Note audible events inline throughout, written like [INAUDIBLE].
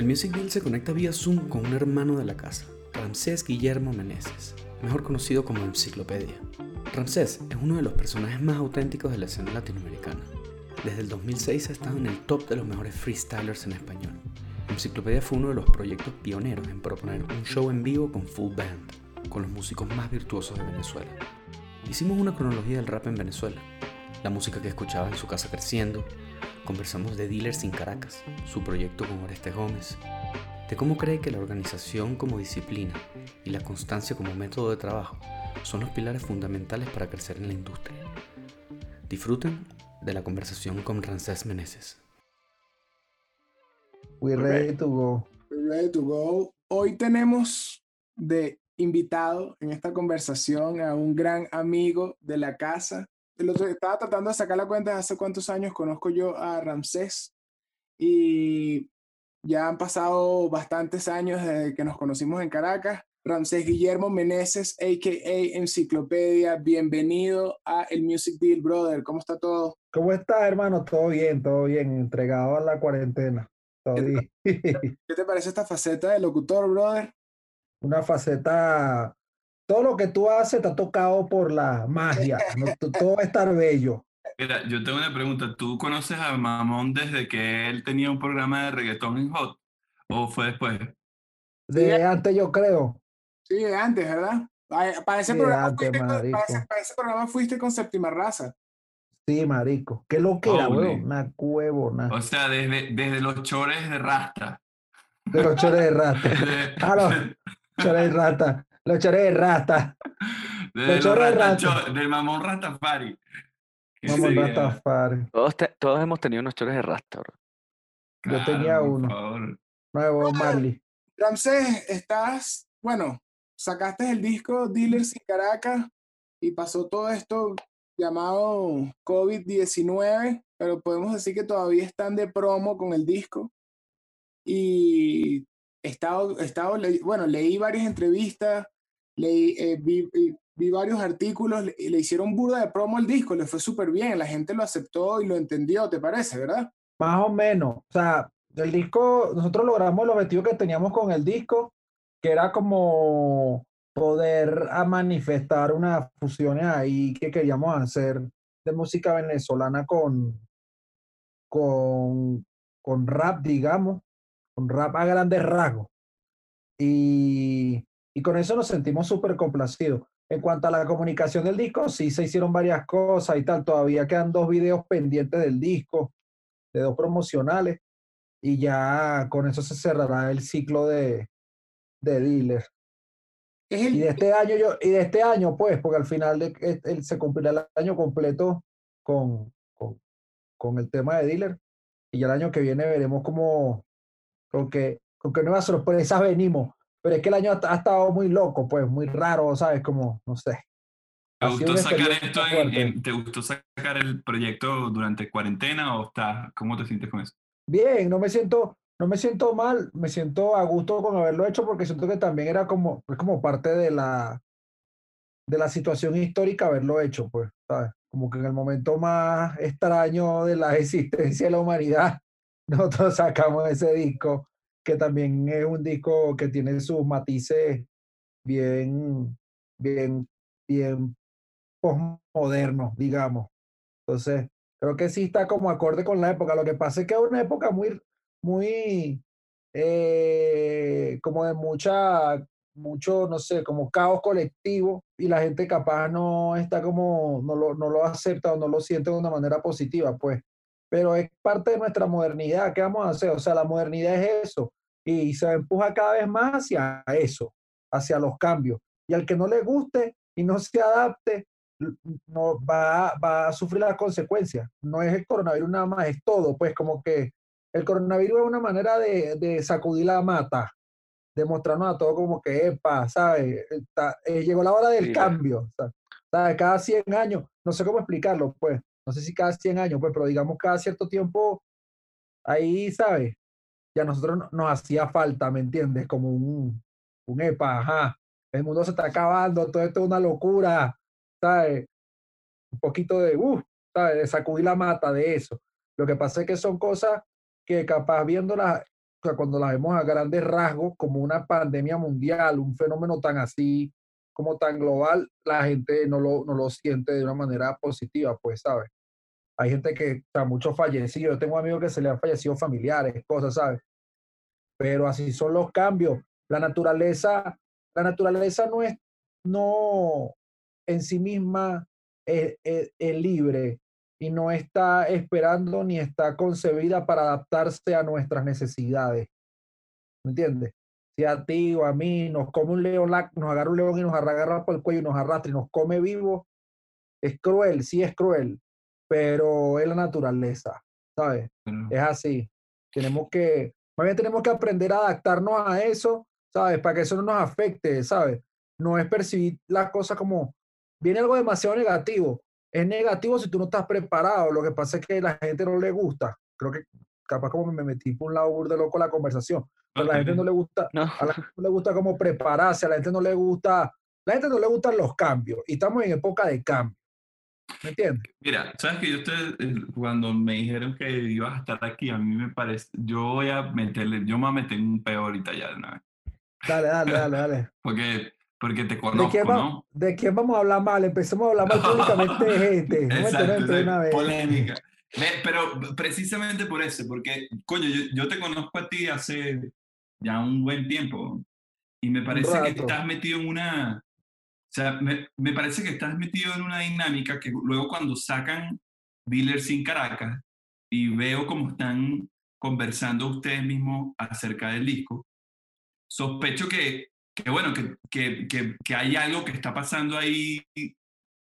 El Music Deal se conecta vía Zoom con un hermano de la casa, Ramsés Guillermo Meneses, mejor conocido como Enciclopedia. Ramsés es uno de los personajes más auténticos de la escena latinoamericana. Desde el 2006 ha estado en el top de los mejores freestylers en español. Enciclopedia fue uno de los proyectos pioneros en proponer un show en vivo con full band, con los músicos más virtuosos de Venezuela. Hicimos una cronología del rap en Venezuela, la música que escuchaba en su casa creciendo, conversamos de Dealers sin Caracas, su proyecto con Oreste Gómez, de cómo cree que la organización como disciplina y la constancia como método de trabajo son los pilares fundamentales para crecer en la industria. Disfruten de la conversación con Ramsés Meneses. We're ready to go. We're ready to go. Hoy tenemos de invitado en esta conversación a un gran amigo de la casa. El otro estaba tratando de sacar la cuenta de hace cuántos años conozco yo a Ramsés y ya han pasado bastantes años desde que nos conocimos en Caracas. Ramsés Guillermo Meneses, a.k.a. Enciclopedia, bienvenido a el Music Deal, brother. ¿Cómo está todo? ¿Cómo estás, hermano? Todo bien, todo bien. Entregado a la cuarentena. Todo ¿Qué bien. [LAUGHS] ¿Qué te parece esta faceta de locutor, brother? Una faceta... Todo lo que tú haces está tocado por la magia. Todo va a estar bello. Mira, yo tengo una pregunta. ¿Tú conoces a Mamón desde que él tenía un programa de reggaetón en Hot? ¿O fue después? De antes, yo creo. Sí, de antes, ¿verdad? Para para ese, Sí, programa antes, fuiste con, para, ese, marico. para ese programa fuiste con Séptima Raza. Sí, marico. ¿Qué lo que era, weón? Una cuevona. O sea, desde, desde los chores de Rasta. De los chores de rata. De- [LAUGHS] Ah, no. [LAUGHS] Chores de rata. Los chores de rata. [LAUGHS] desde los chores de Rasta. Cho- del Mamón Rastafari. [LAUGHS] Sería- Rastafari. Todos, te- todos hemos tenido unos chores de rasta, bro. Yo tenía Claro, uno. favor. Nuevo Marley. Ramsés, estás, bueno, sacaste el disco Dealers en Caracas y pasó todo esto llamado COVID-19, pero podemos decir que todavía están de promo con el disco. Y he estado, he estado bueno, leí varias entrevistas, leí, eh, vi, vi- varios artículos le- le hicieron burda de promo al disco, le fue súper bien, la gente lo aceptó y lo entendió, ¿te parece, verdad? Más o menos. O sea, el disco, nosotros logramos el objetivo que teníamos con el disco, que era como poder a manifestar unas fusiones ahí que queríamos hacer de música venezolana con, con, con rap, digamos, con rap a grandes rasgos. Y, y con eso nos sentimos súper complacidos. En cuanto a la comunicación del disco, sí se hicieron varias cosas y tal. Todavía quedan dos videos pendientes del disco de dos promocionales y ya con eso se cerrará el ciclo de, de dealer. Es el, Y de este año yo, y de este año, pues, porque al final de, se cumplirá el año completo con, con, con el tema de dealer. Y ya el año que viene veremos cómo, con qué, con qué nuevas sorpresas [LAUGHS] venimos. Pero es que el año ha, ha estado muy loco, pues, muy raro, ¿sabes? Como, no sé. ¿Te gustó sacar esto en- en- ¿Te gustó sacar el proyecto durante cuarentena o estás, cómo te sientes con eso? Bien, no me siento, no me siento mal, me siento a gusto con haberlo hecho porque siento que también era como, es como parte de la, de la situación histórica haberlo hecho, pues, ¿sabes? Como que en el momento más extraño de la [LAUGHS] existencia de la humanidad, [LAUGHS] nosotros sacamos ese disco, que también es un disco que tiene sus matices bien, bien, bien postmodernos, digamos. Entonces, creo que sí está como acorde con la época. Lo que pasa es que es una época muy, muy, eh, como de mucha, mucho, no sé, como caos colectivo y la gente capaz no está como, no lo, no lo acepta o no lo siente de una manera positiva, pues. Pero es parte de nuestra modernidad. ¿Qué vamos a hacer? O sea, la modernidad es eso y se empuja cada vez más hacia eso, hacia los cambios. Y al que no le guste y no se adapte, no va, va a sufrir las consecuencias. No es el coronavirus nada más, es todo. Pues como que el coronavirus es una manera de, de sacudir la mata, de mostrarnos a todos como que, epa, ¿sabes? Está- eh, llegó la hora del Sí, cambio. Cada 100 años, no sé cómo explicarlo, pues, no sé si cada 100 años, pues, pero digamos cada cierto tiempo, ahí, ¿sabes? Ya a nosotros no- nos hacía falta, ¿me entiendes? Como un, un epa, ajá, el mundo se está acabando, todo esto es una locura, ¿sabes? Un poquito de, uh, ¿sabes? De sacudir la mata de eso. Lo que pasa es que son cosas que capaz viéndolas cuando la vemos a grandes rasgos, como una pandemia mundial, un fenómeno tan así, como tan global, la gente no lo, no lo siente de una manera positiva, pues, ¿sabes? Hay gente que, está mucho fallecido. Yo tengo amigos que se le han fallecido familiares, cosas, ¿sabes? Pero así son los cambios. La naturaleza, la naturaleza no es, no en sí misma es, es, es libre y no está esperando ni está concebida para adaptarse a nuestras necesidades. ¿Me entiendes? Si a ti o a mí nos come un león, nos agarra un león y nos agarra por el cuello y nos arrastra y nos come vivo, es cruel, sí es cruel, pero es la naturaleza, ¿sabes? Es así. Tenemos que, más bien tenemos que aprender a adaptarnos a eso, ¿sabes? Para que eso no nos afecte, ¿sabes? No es percibir las cosas como, viene algo demasiado negativo, es negativo si tú no estás preparado. Lo que pasa es que a la gente no le gusta. Creo que capaz como me metí por un lado de loco la conversación. Pero a la gente no le gusta, no. a la gente no le gusta como prepararse, a la gente no le gusta, la gente no le gustan los cambios. Y estamos en época de cambio. ¿Me entiendes? Mira, sabes que yo estoy, cuando me dijeron que ibas a estar aquí, a mí me parece, yo voy a meterle, yo me voy a meter un peor ahorita ya de una vez. Dale, dale, dale, dale. [LAUGHS] Porque porque te conozco, ¿De quién, ¿no? ¿De quién vamos a hablar mal? Empecemos a hablar mal [LAUGHS] públicamente de gente. Exacto, una vez. polémica. Pero precisamente por eso, porque, coño, yo, yo, te conozco a ti hace ya un buen tiempo y me parece que estás metido en una, o sea, me, me, parece que estás metido en una dinámica que luego cuando sacan Dealers sin Caracas y veo cómo están conversando ustedes mismos acerca del disco, sospecho que que bueno, que, que, que, que, hay algo que está pasando ahí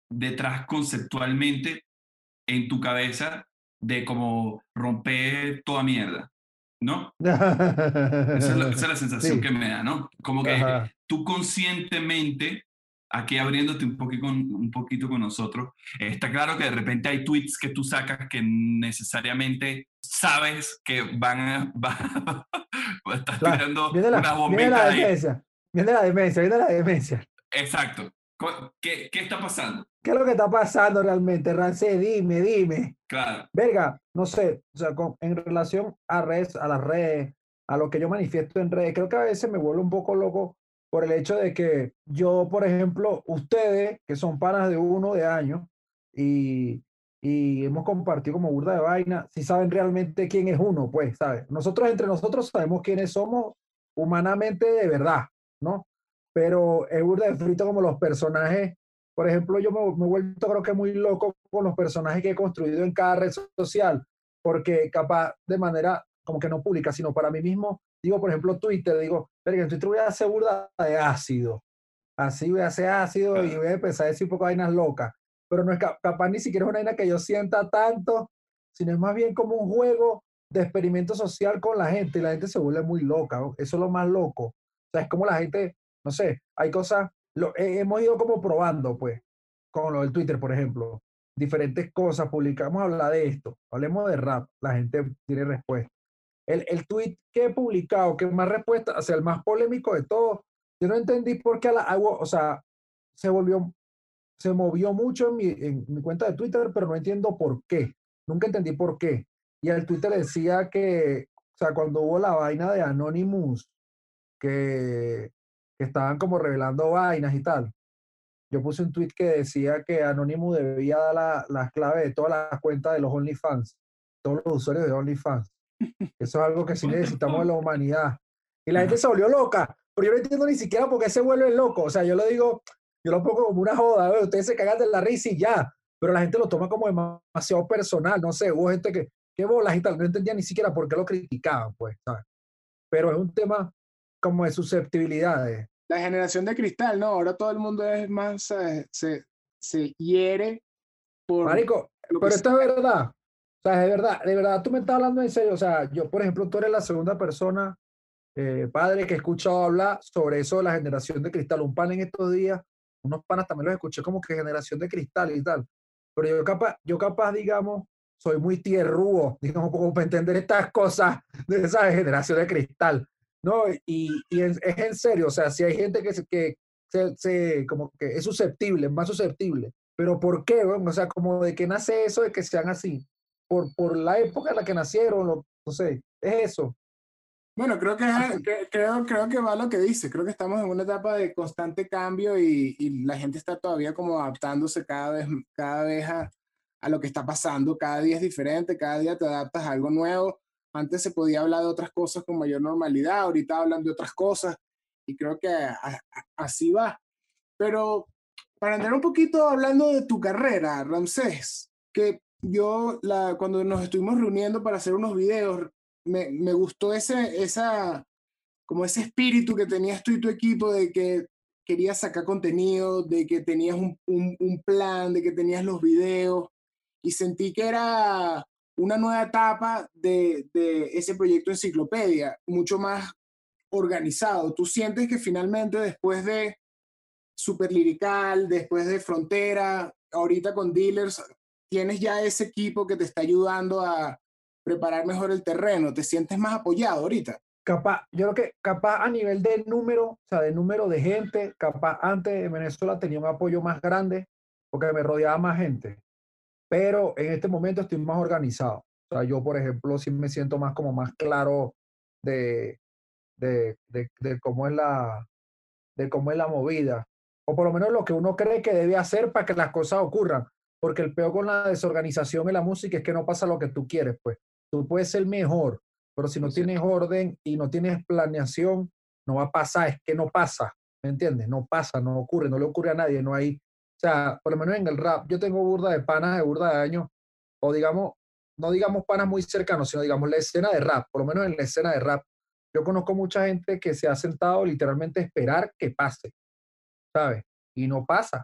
detrás conceptualmente en tu cabeza de como romper toda mierda, ¿no? esa, es la, esa, es la, [LAUGHS] sensación sí. que me da, ¿no? Como que Ajá. tú conscientemente, aquí abriéndote un poquito, con, un poquito con nosotros, está claro que de repente hay tweets que tú sacas que necesariamente sabes que van a... [LAUGHS] Va, estás tirando la, una bombita ahí. Viene la demencia, viene la demencia. Exacto. ¿Qué, ¿Qué, está pasando? ¿Qué es lo que está pasando realmente, Rancé? Dime, dime. Claro. Verga, no sé, o sea, con, en relación a redes, a las redes, a lo que yo manifiesto en redes, creo que a veces me vuelvo un poco loco por el hecho de que yo, por ejemplo, ustedes, que son panas de uno de años, y, y hemos compartido como burda de vaina, si saben realmente quién es uno, pues, ¿sabes? Nosotros entre nosotros sabemos quiénes somos humanamente de verdad, ¿no? Pero es burda de frito como los personajes. Por ejemplo, yo me, me, he vuelto creo que muy loco con los personajes que he construido en cada red social, porque capaz de manera como que no pública, sino para mí mismo, digo, por ejemplo, Twitter, digo, pero en Twitter voy a hacer burda de ácido. Así voy a hacer ácido y voy a empezar a decir un poco de vainas locas. Pero no es capaz ni siquiera es una vaina que yo sienta tanto, sino es más bien como un juego de experimento social con la gente y la gente se vuelve muy loca. ¿no? Eso es lo más loco sea, es como la gente, no sé, hay cosas, lo, hemos ido como probando, pues, con lo del Twitter, por ejemplo, diferentes cosas, publicamos, hablar de esto, hablemos de rap, la gente tiene respuesta. El, el tweet que he publicado, que más respuesta, o sea, el más polémico de todos, yo no entendí por qué, la, o sea, se volvió, se movió mucho en mi, en mi cuenta de Twitter, pero no entiendo por qué. Nunca entendí por qué. Y el Twitter decía que, o sea, cuando hubo la vaina de Anonymous, que, que, estaban como revelando vainas y tal. Yo puse un tweet que decía que Anonymous debía dar las la claves de todas las cuentas de los OnlyFans, todos los usuarios de OnlyFans. [LAUGHS] Eso es algo que sí necesitamos de la humanidad. Y la gente se volvió loca, pero yo no entiendo ni siquiera por qué se vuelve loco. O sea, yo lo digo, yo lo pongo como una joda, ¿ve? ustedes se cagan de la risa y ya, pero la gente lo toma como demasiado personal, no sé, hubo gente que, qué bolas y tal, no entendía ni siquiera por qué lo criticaban, pues, ¿sabes? Pero es un tema como de susceptibilidades. La generación de cristal, ¿no? Ahora todo el mundo es más, se, se, se hiere por... Marico, pero esto es verdad. O sea, es verdad, de verdad, tú me estás hablando en serio. O sea, yo, por ejemplo, tú eres la segunda persona, eh, padre, que he escuchado hablar sobre eso de la generación de cristal. Un pan en estos días, unos panas también los escuché como que generación de cristal y tal. Pero yo capaz, yo capaz, digamos, soy muy tierrúo, [LAUGHS] digamos, como para entender estas cosas de esa generación de cristal. No, y, y es, es, en serio, o sea, si hay gente que, se, que se, se, como que es susceptible, más susceptible, pero ¿por qué? Bueno? O sea, como de que nace eso de que sean así, por, por la época en la que nacieron, lo, no sé, es eso. Bueno, creo que, creo, creo que va lo que dice. Creo que estamos en una etapa de constante cambio y, y la gente está todavía como adaptándose cada vez, cada vez a, a, lo que está pasando. Cada día es diferente, cada día te adaptas a algo nuevo. Antes se podía hablar de otras cosas con mayor normalidad, ahorita hablan de otras cosas y creo que así va. Pero para entrar un poquito hablando de tu carrera, Ramsés, que yo cuando nos estuvimos reuniendo para hacer unos videos, me, me, gustó ese, esa, como ese espíritu que tenías tú y tu equipo de que querías sacar contenido, de que tenías un, un plan, de que tenías los videos y sentí que era una nueva etapa de, de, ese proyecto enciclopedia, mucho más organizado. ¿Tú sientes que finalmente después de Super Lirical, después de Frontera, ahorita con Dealers, tienes ya ese equipo que te está ayudando a, preparar mejor el terreno? ¿Te sientes más apoyado ahorita? Capaz, yo creo que capaz a nivel de número, o sea, de número de gente, capaz antes en Venezuela tenía un apoyo más grande porque me rodeaba más gente. Pero en este momento estoy más organizado. O sea, yo, por ejemplo, sí me siento más como más claro de, de, de, de cómo es la de cómo es la movida. O por lo menos lo que uno cree que debe hacer para que las cosas ocurran. Porque el peor con la desorganización en la música es que no pasa lo que tú quieres, pues. Tú puedes ser mejor, pero si no tienes orden y no tienes planeación, no va a pasar, es que no pasa, ¿me entiendes? No pasa, no ocurre, no le ocurre a nadie, no hay, sea, por lo menos en el rap, yo tengo burda de panas de burda de años, o digamos, no digamos panas muy cercanos, sino digamos la escena de rap, por lo menos en la escena de rap, yo conozco mucha gente que se ha sentado literalmente a esperar que pase, ¿sabes? Y no pasa,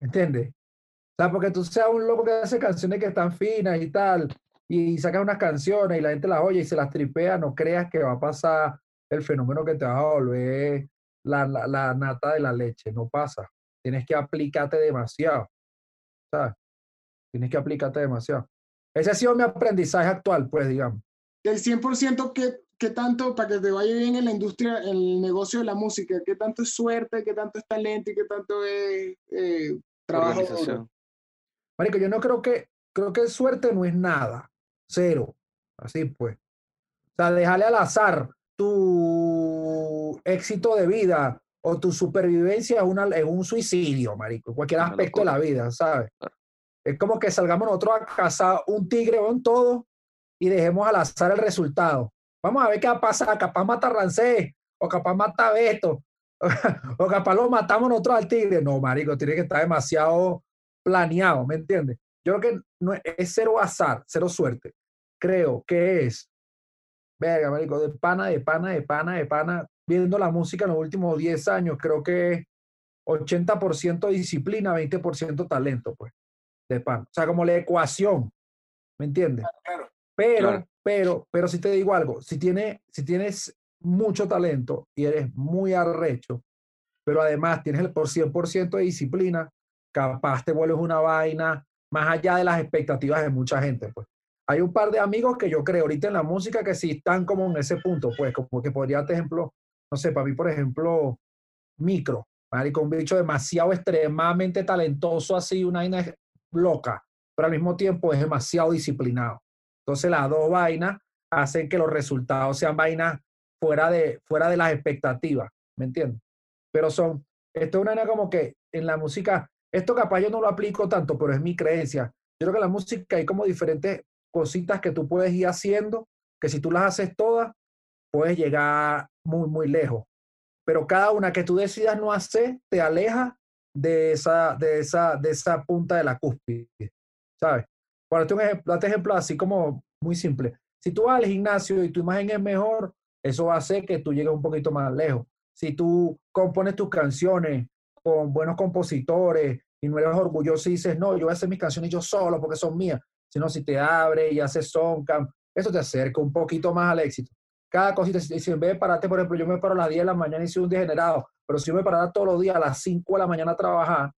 ¿entiendes? O sea, porque tú seas un loco que hace canciones que están finas y tal, y sacas unas canciones y la gente las oye y se las tripea, no creas que va a pasar el fenómeno que te va a volver la, la, nata de la leche. No pasa. Tienes que aplicarte demasiado. ¿Sabes? Tienes que aplicarte demasiado. Ese ha sido mi aprendizaje actual, pues, digamos. Del 100%, ¿qué, ¿qué tanto, para que te vaya bien en la industria, en el negocio de la música, qué tanto es suerte, qué tanto es talento y qué tanto es eh, trabajo? Marico, yo no creo que, creo que suerte no es nada. Cero. Así pues. O sea, déjale al azar tu éxito de vida o tu supervivencia es, una, es un suicidio, marico, en cualquier aspecto de la vida, ¿sabes? Es como que salgamos nosotros a cazar un tigre o un todo y dejemos al azar el resultado. Vamos a ver qué va a pasar. Capaz mata a Rancés, o capaz mata a Beto, [LAUGHS] o capaz lo matamos nosotros al tigre. No, marico, tiene que estar demasiado planeado, ¿me entiendes? Yo creo que no es, cero azar, cero suerte. Creo que es, verga, marico, de pana, de pana, de pana, de pana, viendo la música en los últimos 10 años, creo que es 80% disciplina, 20% talento, pues, de pana. O sea, como la ecuación, ¿me entiendes? Claro, pero, pero, pero si te digo algo, si, tiene, si tienes mucho talento y eres muy arrecho, pero además tienes el por 100% de disciplina, capaz te vuelves una vaina más allá de las expectativas de mucha gente, pues. Hay un par de amigos que yo creo ahorita en la música que sí están como en ese punto, pues, como que podría, por ejemplo, no sé, para mí, por ejemplo, Micro, con un bicho demasiado extremadamente talentoso, así, una vaina loca, pero al mismo tiempo es demasiado disciplinado. Entonces, las dos vainas hacen que los resultados sean vainas fuera de, fuera de las expectativas, ¿me entiendes? Pero son, esto es una vaina como que en la música esto capaz yo no lo aplico tanto, pero es mi creencia. Yo creo que en la música hay como diferentes cositas que tú puedes ir haciendo, que si tú las haces todas, puedes llegar muy, muy lejos. Pero cada una que tú decidas no hacer, te aleja de esa, de esa, de esa punta de la cúspide, ¿sabes? Por un ejemplo, date ejemplo así como muy simple. Si tú vas al gimnasio y tu imagen es mejor, eso va a hacer que tú llegues un poquito más lejos. Si tú compones tus canciones con buenos compositores y no eres orgulloso y dices, no, yo voy a hacer mis canciones yo solo porque son mías, sino si te abre y haces son, eso te acerca un poquito más al éxito. Cada cosita, si en vez de pararte, por ejemplo, yo me paro a las 10 de la mañana y soy un degenerado, pero si yo me parara todos los días a las 5 de la mañana a trabajar,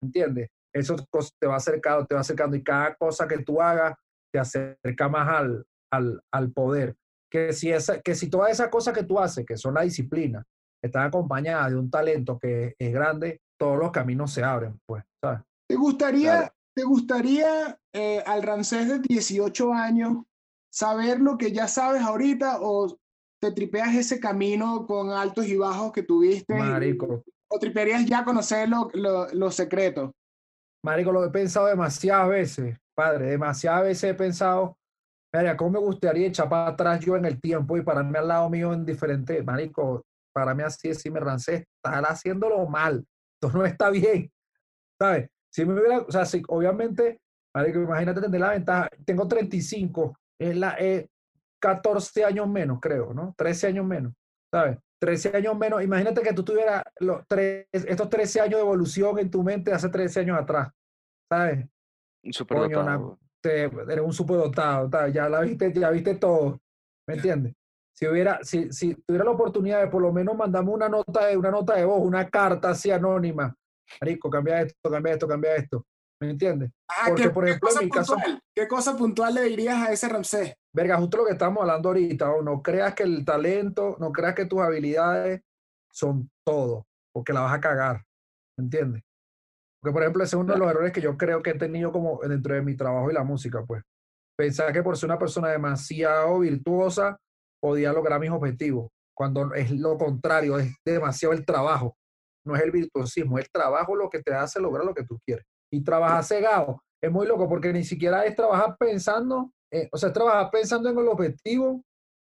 ¿entiendes? Eso te va acercando, te va acercando y cada cosa que tú hagas te acerca más al, al, al poder. Que si, esa, que si todas esas cosas que tú haces, que son la disciplina, están acompañadas de un talento que es grande, todos los caminos se abren, pues, ¿sabes? ¿Te gustaría, ¿te gustaría eh, al Ramsés de 18 años saber lo que ya sabes ahorita o te tripeas ese camino con altos y bajos que tuviste? Marico. ¿O tripearías ya conocer los secretos? Marico, lo he pensado demasiadas veces, padre, demasiadas veces he pensado, mira, ¿cómo me gustaría echar para atrás yo en el tiempo y pararme al lado mío en diferente, marico, para mí así me rancé, estar haciéndolo mal, esto no está bien, ¿sabes? Si me hubiera, o sea, si, obviamente, marico, imagínate tener la ventaja, tengo 35, es la, eh, 14 años menos, creo, ¿no? 13 años menos, ¿sabes? 13 años menos. Imagínate que tú tuvieras los tres, estos 13 años de evolución en tu mente hace 13 años atrás, ¿sabes? Un superdotado. eres un superdotado, ya la viste, ya viste todo, ¿me entiendes? Si hubiera, si, si tuviera la oportunidad de por lo menos mandarme una nota de, una nota de voz, una carta así anónima, Marico, cambia esto, cambia esto, cambia esto. ¿Me entiendes? Ah, Porque, por ejemplo, en mi caso. ¿Qué cosa puntual le dirías a ese Ramsés? Verga, justo lo que estamos hablando ahorita, o no creas que el talento, no creas que tus habilidades son todo, porque la vas a cagar. ¿Me entiendes? Porque, por ejemplo, ese es uno de los errores que yo creo que he tenido como dentro de mi trabajo y la música, pues. Pensar que por ser una persona demasiado virtuosa podía lograr mis objetivos, cuando es lo contrario, es demasiado el trabajo, no es el virtuosismo, el trabajo lo que te hace lograr lo que tú quieres y trabajar cegado. Es muy loco porque ni siquiera es trabajar pensando, eh, o sea, es trabajar pensando en el objetivo,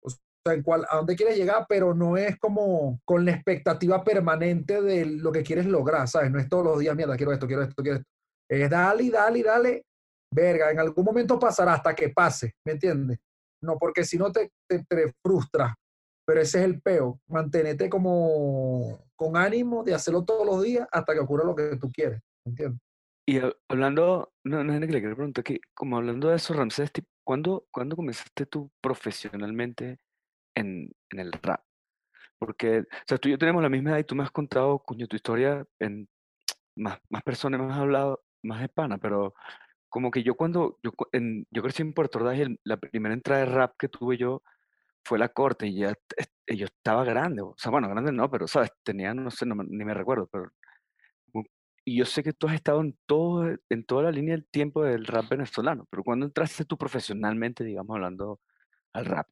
o sea, en cuál, a dónde quieres llegar, pero no es como con la expectativa permanente de lo que quieres lograr, ¿sabes? No es todos los días, mierda, quiero esto, quiero esto, quiero esto. Es dale, dale, dale, verga, en algún momento pasará hasta que pase, ¿me entiendes? No, porque si no te, te, te frustras, pero ese es el peo, mantenerte como con ánimo de hacerlo todos los días hasta que ocurra lo que tú quieres, ¿me entiendes? Y hablando, no, no es que le quiero preguntar, que como hablando de eso, Ramsés, ¿cuándo, ¿cuándo comenzaste tú profesionalmente en, en el rap? Porque, o sea, tú y yo tenemos la misma edad y tú me has contado, coño, tu historia en [TSK] más, más personas, me has hablado más de pana, pero como que yo cuando, yo, en, yo crecí en Puerto Ordaz y la primera entrada de rap que tuve yo fue la corte y ya yo estaba grande, o sea, bueno, grande no, pero, ¿sabes? Tenía, no sé, ni me recuerdo, pero y yo sé que tú has estado en, todo, en toda la línea del tiempo del rap venezolano, pero ¿cuándo entraste tú profesionalmente, digamos, hablando al rap?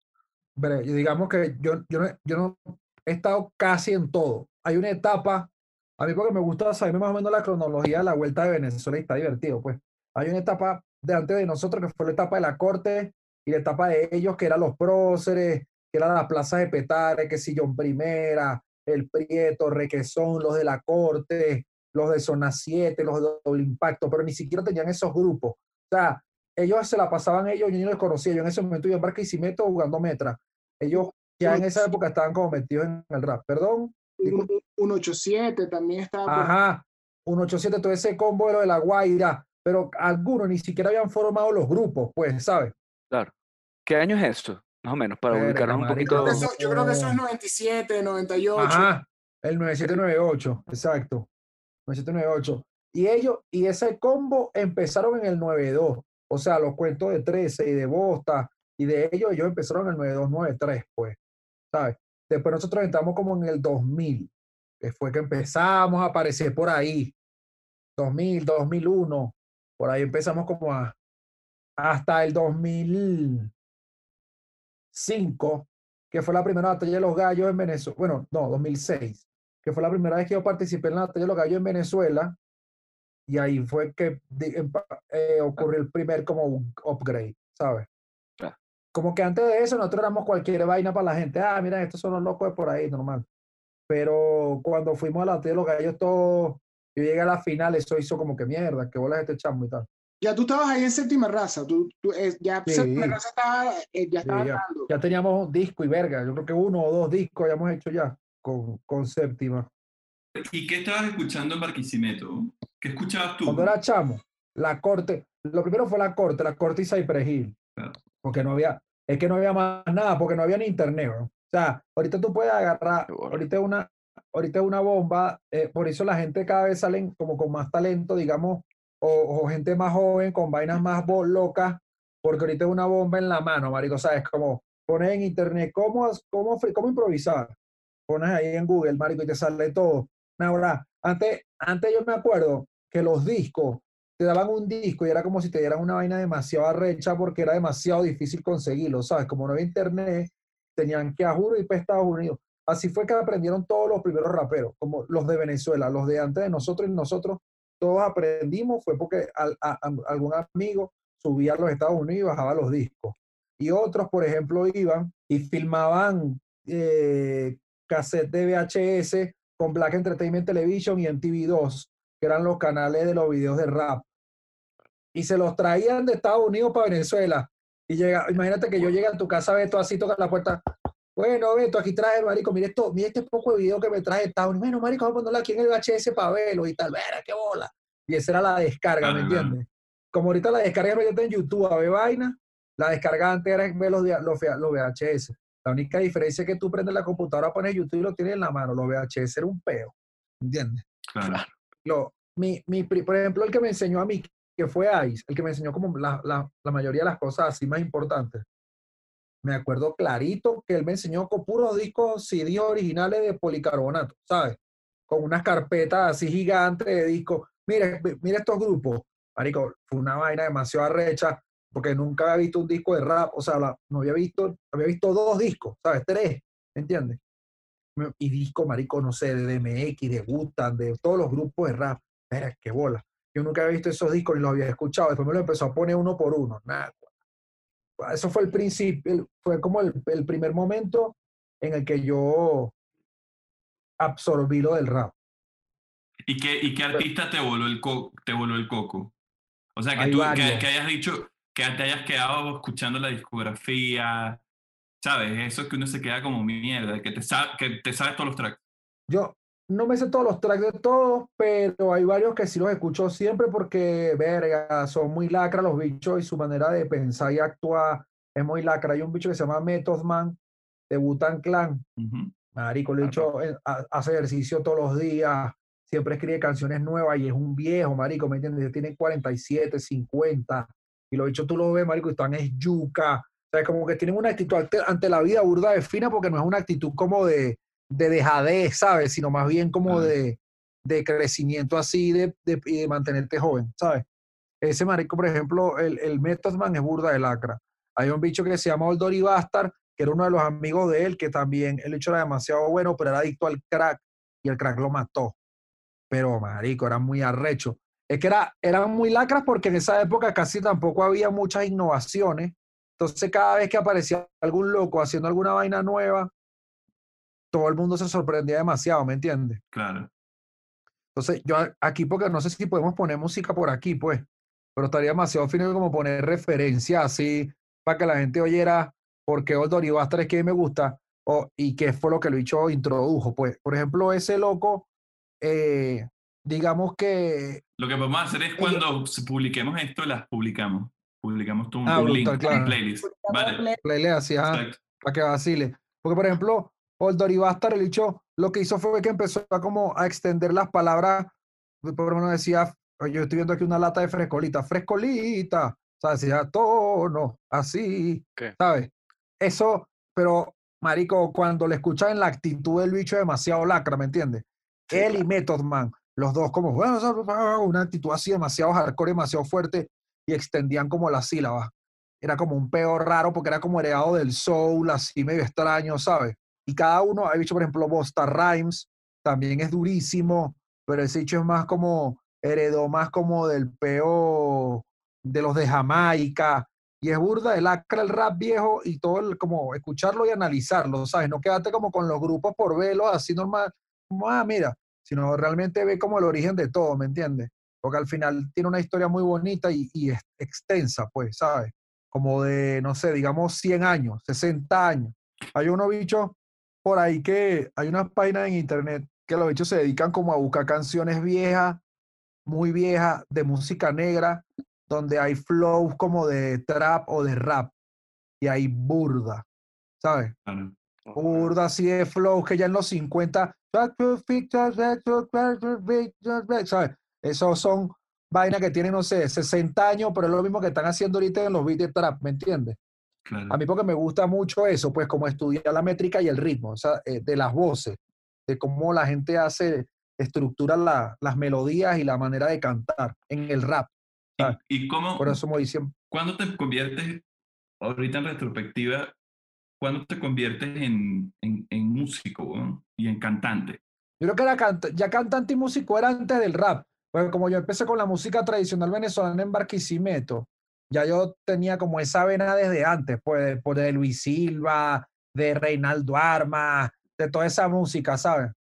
Digamos que yo, yo no he estado casi en todo. Hay una etapa, a mí porque me gusta saber más o menos la cronología de la vuelta de Venezuela y está divertido, pues. Hay una etapa de antes de nosotros que fue la etapa de la corte y la etapa de ellos que eran los próceres, que eran las plazas de Petare, que Sillón Primera, el Prieto, Requesón, los de la corte, los de Zona 7, los de Doble Impacto, pero ni siquiera tenían esos grupos. O sea, ellos se la pasaban ellos, yo no los conocía, yo en ese momento iba en y meto jugando Metra. Ellos ya en esa época estaban como metidos en el rap. Perdón. 187 también estaba. Ajá, 187, todo ese combo de lo de la Guaira, pero algunos ni siquiera habían formado los grupos, pues, ¿sabes? Claro. ¿Qué año es esto? Más o menos, para ubicarnos un poquito. yo creo que eso es 97, 98. Ajá, el 9798, exacto. 9798. Y ellos, y ese combo empezaron en el 92. O sea, los cuentos de 13 y de Bosta y de ellos, ellos empezaron en el 9293, pues, ¿sabes? Después nosotros entramos como en el 2000, que fue que empezamos a aparecer por ahí. 2000, 2001, por ahí empezamos como a, hasta el 2005, que fue la primera batalla de los gallos en Venezuela. Bueno, no, 2006 que fue la primera vez que yo participé en la batalla de los gallos en Venezuela, y ahí fue que eh, ocurrió el primer como un upgrade, ¿sabes? Como que antes de eso nosotros éramos cualquier vaina para la gente, ah, mira, estos son los locos de por ahí, normal. Pero cuando fuimos a la batalla de los gallos, todo, yo llegué a la final, eso hizo como que mierda, que bolas este chamo y tal. Ya tú estabas ahí en séptima raza, tú, tú eh, ya séptima raza estaba, eh, ya estaba ya, ya, teníamos un disco y verga, yo creo que uno o dos discos habíamos hecho ya con, con séptima. ¿Y qué estabas escuchando en Barquisimeto? ¿Qué escuchabas tú? Cuando era chamo, la corte, lo primero fue la corte, la corte y Cypress Porque no había, es que no había más nada, porque no había ni internet, O sea, ahorita tú puedes agarrar, ahorita una, ahorita una bomba, eh, por eso la gente cada vez salen como con más talento, digamos, o, o gente más joven, con vainas más locas, porque ahorita es una bomba en la mano, marico, ¿sabes? Como poner en internet cómo, cómo, cómo improvisar pones ahí en Google, marico, y te sale todo. Ahora, antes, antes yo me acuerdo que los discos, te daban un disco y era como si te dieran una vaina demasiado arrecha porque era demasiado difícil conseguirlo, ¿sabes? Como no había internet, tenían que a juro ir para Estados Unidos. Así fue que aprendieron todos los primeros raperos, como los de Venezuela, los de antes de nosotros y nosotros, todos aprendimos, fue porque algún amigo subía a los Estados Unidos y bajaba los discos. Y otros, por ejemplo, iban y filmaban eh, cassette de VHS con Black Entertainment Television y MTV2, que eran los canales de los videos de rap. Y se los traían de Estados Unidos para Venezuela. Y llega, imagínate que yo llegue a tu casa, Beto, así toca la puerta. Bueno, Beto, aquí trae, marico, mire esto, mire este poco de video que me trae Estados Unidos. Bueno, marico, vamos a ponerlo aquí en el VHS para verlo y tal. Verá, qué bola. Y esa era la descarga, ¿me entiendes? Como ahorita la descarga es en YouTube a ver vaina, la descarga antes era ver los, los, los VHS. La única diferencia es que tú prendes la computadora, pones YouTube y lo tienes en la mano. Los VHS era un peo. ¿Entiendes? Claro. Lo, mi, mi, por ejemplo, el que me enseñó a mí, que fue Ice, el que me enseñó como la, la, la mayoría de las cosas así más importantes. Me acuerdo clarito que él me enseñó con puros discos CD originales de policarbonato, ¿sabes? Con unas carpetas así gigantes de discos. Mire, mire estos grupos. Marico, fue una vaina demasiado arrecha porque nunca había visto un disco de rap, o sea, no había visto, había visto dos discos, ¿sabes? Tres, ¿entiendes? Y disco, marico, no sé, de DMX, de Gutan, de todos los grupos de rap. Mira, qué bola. Yo nunca había visto esos discos ni los había escuchado. Después me lo empezó a poner uno por uno. Nada. Eso fue el principio, fue como el, el primer momento en el que yo absorbí lo del rap. ¿Y qué, y qué artista te voló el, te voló el coco? O sea, que tú que, que, hayas dicho, que te hayas quedado escuchando la discografía, ¿sabes? Eso que uno se queda como mierda, que te, sabe, que te sabes todos los tracks. Yo no me sé todos los tracks de todos, pero hay varios que sí los escucho siempre porque, verga, son muy lacra los bichos y su manera de pensar y actuar es muy lacra. Hay un bicho que se llama Method Man de Butan Clan. Marico, el bicho eh, hace ejercicio todos los días, siempre escribe canciones nuevas y es un viejo, marico, ¿me entiendes? Tiene 47, 50 y lo dicho tú lo ves, marico, y están es yuca. O sea, como que tienen una actitud ante, la vida burda de fina porque no es una actitud como de, de dejadez, ¿sabes? Sino más bien como de, de, crecimiento así de, de, y de mantenerte joven, ¿sabes? Ese marico, por ejemplo, el, el Method Man es burda de lacra. Hay un bicho que se llama Oldori Bastard, que era uno de los amigos de él, que también el hecho era demasiado bueno, pero era adicto al crack y el crack lo mató. Pero, marico, era muy arrecho es que era, eran muy lacras porque en esa época casi tampoco había muchas innovaciones. Entonces cada vez que aparecía algún loco haciendo alguna vaina nueva, todo el mundo se sorprendía demasiado, ¿me entiendes? Claro. Entonces yo aquí, porque no sé si podemos poner música por aquí, pues, pero estaría demasiado fino como poner referencia así para que la gente oyera por qué Old Bastar es que me gusta o, y qué fue lo que el bicho introdujo. Pues, por ejemplo, ese loco eh, digamos que... Lo que podemos hacer es cuando publiquemos esto, las publicamos. Publicamos un, ah, link, claro. playlist. Vale. Playlist así, para que vacile. Porque, por ejemplo, Oldori Bastar, el dicho, lo que hizo fue que empezó a como a extender las palabras, por ejemplo, decía, yo estoy viendo aquí una lata de frescolita, frescolita, o sea, decía tono, así, ¿sabes? Eso, pero, marico, cuando le escuchas en la actitud del bicho demasiado lacra, ¿me entiendes? Él y Method Man los dos como, bueno, una actitud así demasiado hardcore, demasiado fuerte, y extendían como las sílabas. Era como un peor raro porque era como heredado del soul, así medio extraño, ¿sabes? Y cada uno, he dicho, por ejemplo, Bosta Rhymes, también es durísimo, pero ese hecho es más como, heredó más como del peo de los de Jamaica, y es burda el acra el rap viejo y todo el, como escucharlo y analizarlo, ¿sabes? No quedarte como con los grupos por velo así normal, ah, mira, sino realmente ve como el origen de todo, ¿me entiendes? Porque al final tiene una historia muy bonita y, y extensa, pues, ¿sabes? Como de, no sé, digamos 100 años, 60 años. Hay unos bichos por ahí que, hay unas páginas en internet que los bichos se dedican como a buscar canciones viejas, muy viejas, de música negra, donde hay flows como de trap o de rap. Y hay burda, ¿sabes? Burda así de flows que ya en los 50 ¿sabes? Esos son vainas que tienen, no sé, 60 años, pero es lo mismo que están haciendo ahorita en los beats de trap, ¿me entiendes? A mí porque me gusta mucho eso, pues como estudiar la métrica y el ritmo, o sea, eh, de las voces, de cómo la gente hace, estructura las melodías y la manera de cantar en el rap. ¿Y, cómo? Por eso me ¿Cuándo te conviertes, ahorita en retrospectiva, cuándo te conviertes en, en, músico y en cantante? Yo creo que era ya cantante y músico era antes del rap. Porque como yo empecé con la música tradicional venezolana en Barquisimeto, ya yo tenía como esa vena desde antes, pues, por de Luis Silva, de Reinaldo Arma, de toda esa música, ¿sabes?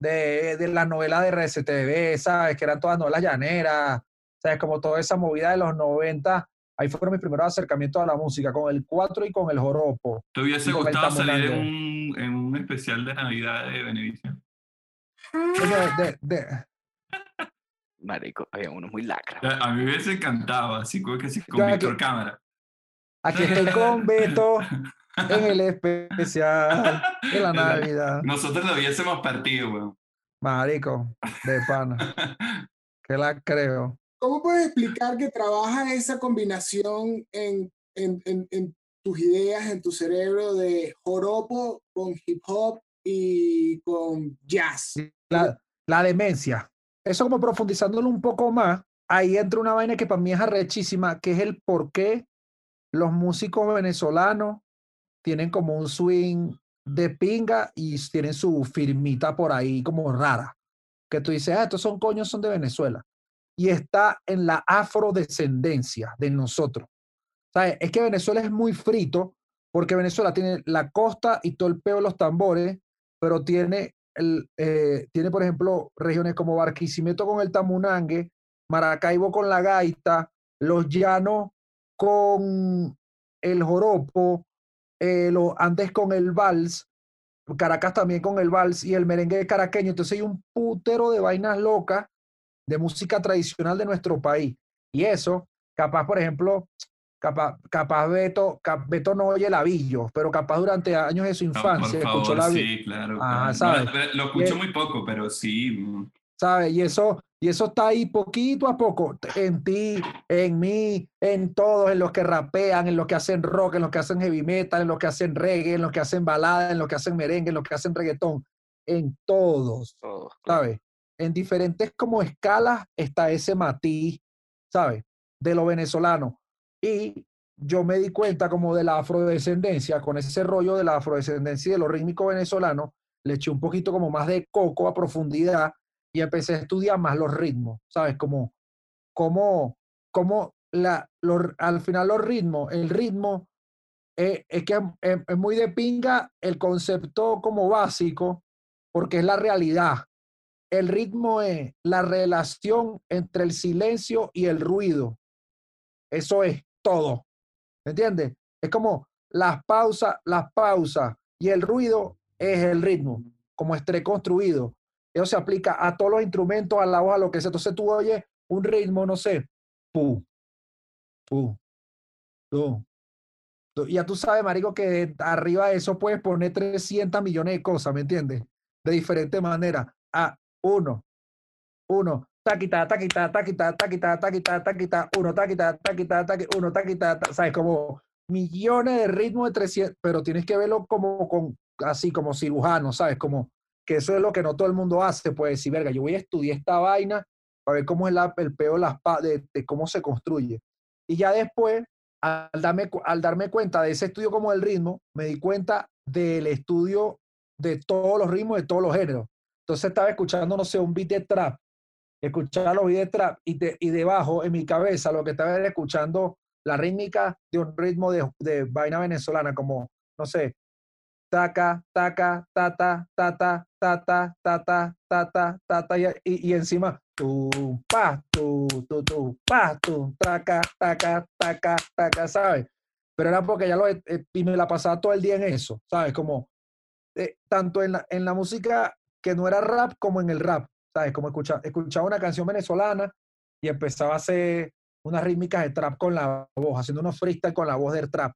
De, de la novela de RCTV, ¿sabes? Que eran todas novelas llaneras, ¿sabes? Como toda esa movida de los 90. Ahí fueron mis primeros acercamientos a la música, con el 4 y con el joropo. ¿Te hubiese gustado salir en un, en un, especial de Navidad de Benevisión? De, de, [LAUGHS] Marico, había uno muy lacra. A mí me hubiese encantado, así como que así con Víctor Cámara. Aquí estoy con Beto [LAUGHS] en el especial de la Navidad. Nosotros lo hubiésemos partido, weón. Marico, de pana. [LAUGHS] que la creo. ¿Cómo puedes explicar que trabaja esa combinación en, en, en, tus ideas, en tu cerebro de joropo con hip hop y con jazz? La, la demencia. Eso como profundizándolo un poco más, ahí entra una vaina que para mí es arrechísima, que es el por qué los músicos venezolanos tienen como un swing de pinga y tienen su firmita por ahí como rara. Que tú dices, ah, estos son coños, son de Venezuela. Y está en la afrodescendencia de nosotros. ¿Sabes? Es que Venezuela es muy frito porque Venezuela tiene la costa y todo el peo de los tambores, pero tiene, el, eh, tiene, por ejemplo, regiones como Barquisimeto con el tamunangue, Maracaibo con la gaita, los llanos con el joropo, eh, lo, antes con el vals, Caracas también con el vals y el merengue caraqueño. Entonces hay un putero de vainas locas de música tradicional de nuestro país. Y eso, capaz, por ejemplo, capaz, capaz Beto, Beto no oye el avillo, pero capaz durante años de su infancia escuchó la Sí, claro. lo escucho muy poco, pero sí. Mm. ¿Sabes? Y eso, y eso está ahí poquito a poco, en ti, en mí, en todos, en los que rapean, en los que hacen rock, en los que hacen heavy metal, en los que hacen reggae, en los que hacen balada, en los que hacen merengue, en los que hacen reggaetón, en todos, ¿sabes? En diferentes como escalas está ese matiz, ¿sabes? De lo venezolano. Y yo me di cuenta como de la afrodescendencia, con ese rollo de la afrodescendencia y de lo rítmico venezolano, le eché un poquito como más de coco a profundidad y empecé a estudiar más los ritmos, ¿sabes? Como, como, como la, al final los ritmos, el ritmo es que es, muy de pinga el concepto como básico, porque es la realidad. El ritmo es la relación entre el silencio y el ruido. Eso es todo. ¿Me entiendes? Es como las pausas, las pausas y el ruido es el ritmo, como esté construido. Eso se aplica a todos los instrumentos, a la a lo que sea. Entonces tú oyes un ritmo, no sé, pu, pu, ya tú sabes, marico, que arriba de eso puedes poner 300 millones de cosas, ¿me entiendes? De diferente manera. A uno, uno, taquita, taquita, taquita, taquita, taquita, taquita, uno, taquita, taquita, taquita, uno, taquita, ¿sabes? Como millones de ritmos de 300, pero tienes que verlo como con, así como cirujano, ¿sabes? Como que eso es lo que no todo el mundo hace, pues decir, verga, yo voy a estudiar esta vaina para ver cómo es la, el peo las, de, de cómo se construye. Y ya después, al darme, al darme cuenta de ese estudio como el ritmo, me di cuenta del estudio de todos los ritmos, de todos los géneros. Entonces estaba escuchando, no sé, un beat de trap, escuchaba los beats de trap y, de, y debajo en mi cabeza lo que estaba era escuchando la rítmica de un ritmo de, de vaina venezolana, como, no sé, taca, taca, tata, tata, tata, tata, tata, tata, y, y encima, tu, pa, tu, tu, tu, pa, tu, taca, taca, taca, taca, ¿sabes? Pero era porque ya lo, y me la pasaba todo el día en eso, ¿sabes? Como, eh, tanto en la, en la música no era rap como en el rap, ¿sabes? Como escuchaba, escuchaba una canción venezolana y empezaba a hacer unas rítmicas de trap con la voz, haciendo unos freestyle con la voz del trap.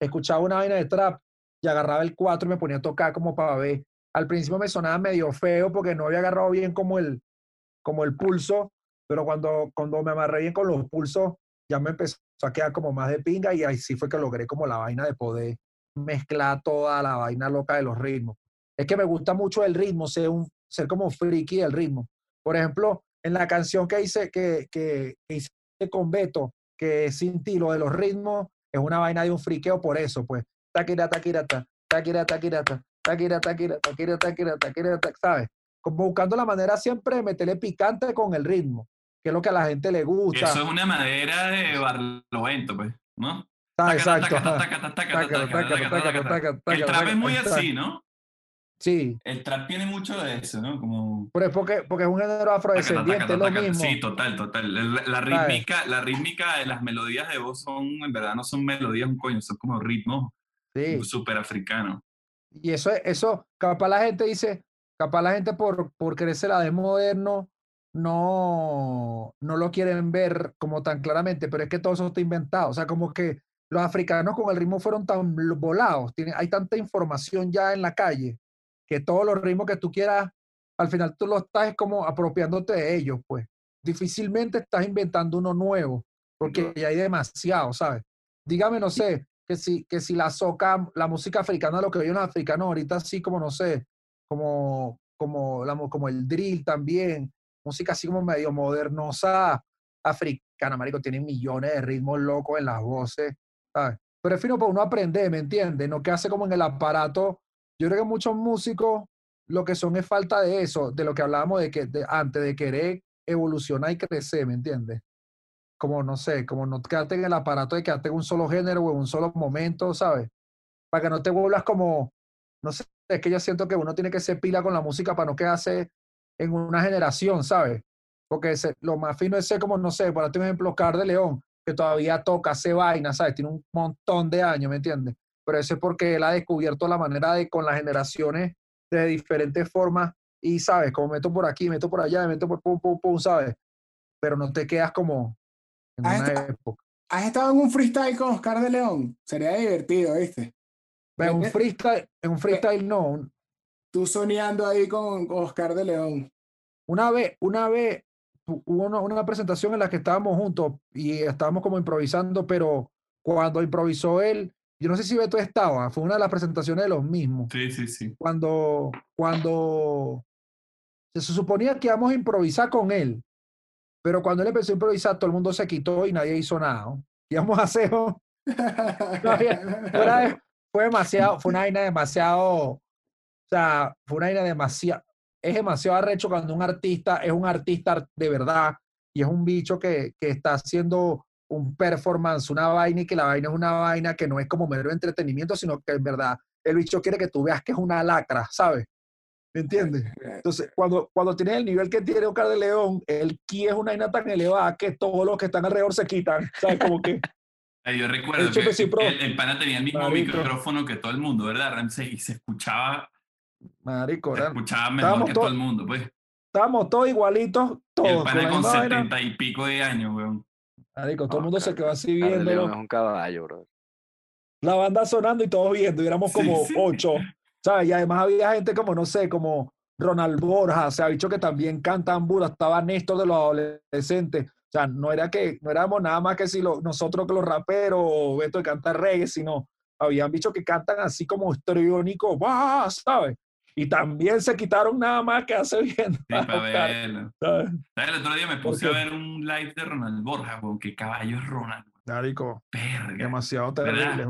Escuchaba una vaina de trap y agarraba el 4 y me ponía a tocar como para ver. Al principio me sonaba medio feo porque no había agarrado bien como el, como el pulso, pero cuando, cuando me amarré bien con los pulsos, ya me empezó a quedar como más de pinga y ahí sí fue que logré como la vaina de poder mezclar toda la vaina loca de los ritmos. Es que me gusta mucho el ritmo, ser, un, ser como friki del ritmo. Por ejemplo, en la canción que hice, que, que, que hice con Beto, que es sin ti, lo de los ritmos, es una vaina de un friqueo por eso, pues taquira, taquira, ta, taquira, taquira, ta, taquira, taquira, taquira, taquira, taquira, ta, ¿sabes? Como buscando la manera siempre de meterle picante con el ritmo, que es lo que a la gente le gusta. Eso es una madera de barlovento, pues, ¿no? Exacto. El trap es muy así, ¿no? Sí. El trap tiene mucho de eso, ¿no? Como... Pero es porque, porque es un género afrodescendiente, es lo mismo. Sí, total, total. La, la rítmica, la rítmica de las melodías de voz son, en verdad, no son melodías, un coño, son como ritmos sí. súper africanos. Y eso, eso, capaz la gente dice, capaz la gente por, por creerse la de moderno, no, no lo quieren ver como tan claramente, pero es que todo eso está inventado. O sea, como que los africanos con el ritmo fueron tan volados, tiene, hay tanta información ya en la calle que todos los ritmos que tú quieras, al final tú lo estás como apropiándote de ellos, pues. Difícilmente estás inventando uno nuevo, porque ya hay demasiado, ¿sabes? Dígame, no sé, que si, que si la soca, la música africana, lo que oyen los africanos ahorita, así como, no sé, como, como, la, como el drill también, música así como medio modernosa africana, marico, tiene millones de ritmos locos en las voces, ¿sabes? Pero es fino para uno aprender, ¿me entiendes? No que hace como en el aparato yo creo que muchos músicos lo que son es falta de eso, de lo que hablábamos de que antes de querer evolucionar y crecer, ¿me entiendes? Como no sé, como no quedarte en el aparato de quedarte en un solo género o en un solo momento, ¿sabes? Para que no te vuelvas como, no sé, es que yo siento que uno tiene que ser pila con la música para no quedarse en una generación, ¿sabes? Porque lo más fino es ser como, no sé, por ejemplo, Car de León, que todavía toca, hace vaina, ¿sabes? Tiene un montón de años, ¿me entiendes? Pero eso es porque él ha descubierto la manera de con las generaciones de diferentes formas y sabes, como meto por aquí, meto por allá, meto por pum, pum, pum, sabes, pero no te quedas como en una época. ¿Has estado en un freestyle con Oscar de León? Sería divertido, ¿viste? En un freestyle, en un freestyle no. Tú soñando ahí con Oscar de León. Una vez, una vez hubo una, una, presentación en la que estábamos juntos y estábamos como improvisando, pero cuando improvisó él, yo no sé si Beto estaba, fue una de las presentaciones de los mismos. Sí, sí, sí. Cuando, cuando se suponía que íbamos a improvisar con él, pero cuando él empezó a improvisar, todo el mundo se quitó y nadie hizo nada. Íbamos a hacer. [LAUGHS] fue, demasiado, fue una vaina demasiado. O sea, fue una vaina demasiado. Es demasiado arrecho cuando un artista es un artista de verdad y es un bicho que, que está haciendo un performance, una vaina y que la vaina es una vaina que no es como mero entretenimiento, sino que en verdad el bicho quiere que tú veas que es una lacra, ¿sabes? ¿Me entiendes? Entonces, cuando, cuando tienes el nivel que tiene Oscar de León, el ki es una vaina tan elevada que todos los que están alrededor se quitan, ¿sabes? Como que... [LAUGHS] Yo recuerdo que el, pana tenía el mismo micrófono que todo el mundo, ¿verdad, Ramsey? Y se escuchaba... Marico, se escuchaba mejor que todo el mundo, pues. Estábamos todos igualitos, todos. el pana con setenta y pico de años, weón todo el mundo se quedó así viendo. Es un caballo, bro. La banda sonando y todos viendo, y éramos como ocho, ¿sabes? Y además había gente como, no sé, como Ronald Borja, se ha dicho que también cantan burda, estaba Néstor de los adolescentes. O sea, no era que, no éramos nada más que si lo, nosotros que los raperos o Beto de cantar reggae, sino habían dicho que cantan así como histriónico, ¿sabes? Y también se quitaron nada más que hace bien. Sí, [LAUGHS] para verlo. El otro día me puse a ver un live de Ronald Borja, con que caballo es Ronald. Narico. Demasiado terrible.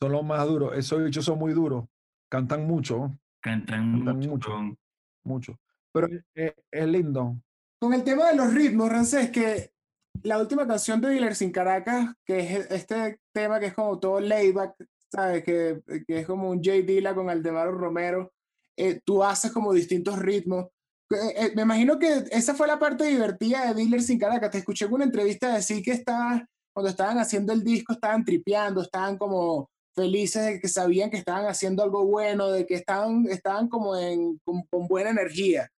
Son los más duros. Esos bichos son muy duros. Cantan mucho. Cantan, mucho. Mucho. Pero es, lindo. Con el tema de los ritmos, Rancés, que la última canción de Dealer sin Caracas, que es este tema que es como todo layback, ¿sabes? Que, que es como un J. Dilla con Aldemaro Romero eh, tú haces como distintos ritmos. Eh, eh, me imagino que esa fue la parte divertida de Dealer sin Caracas. Te escuché en una entrevista decir que estaba, cuando estaban haciendo el disco estaban tripeando, estaban como felices de que sabían que estaban haciendo algo bueno, de que estaban, estaban como en, con, buena energía.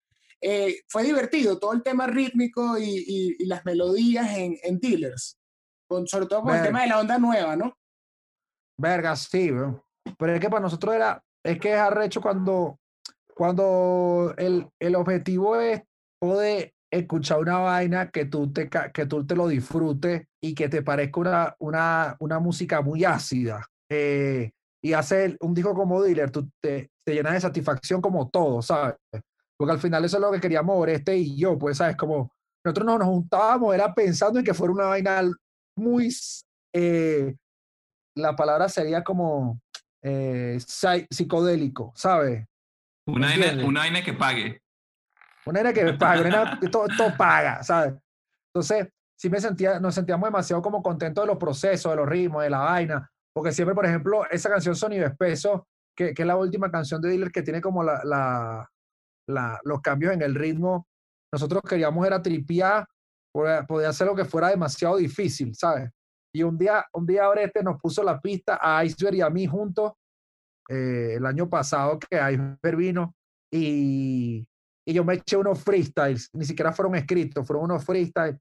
fue divertido todo el tema rítmico y, y, las melodías en, en Dealers, con, sobre todo con el tema de la onda nueva, ¿no? Verga, sí, bro. Pero es que para nosotros era, es que es arrecho cuando cuando el, el objetivo es poder escuchar una vaina que tú te, que tú te lo disfrutes y que te parezca una, una, una música muy ácida. Eh, y hacer un disco como dealer, tú te, te llenas de satisfacción como todo, ¿sabes? Porque al final eso es lo que queríamos este y yo, pues, ¿sabes? Como nosotros no nos juntábamos, era pensando en que fuera una vaina muy, eh, la palabra sería como eh, psicodélico, ¿sabes? Una vaina, una vaina que pague. Una vaina que pague, [LAUGHS] todo, todo paga, ¿sabes? Entonces, sí me sentía, nos sentíamos demasiado como contentos de los procesos, de los ritmos, de la vaina, porque siempre, por ejemplo, esa canción Sonido Espeso, que, que es la última canción de Dealer que tiene como la, la, la, los cambios en el ritmo, nosotros queríamos era tripear, podía hacer lo que fuera demasiado difícil, ¿sabes? Y un día, un día Oreste nos puso la pista a Iceberg y a mí juntos eh, el año pasado que Iceberg vino y, y yo me eché unos freestyles, ni siquiera fueron escritos, fueron unos freestyles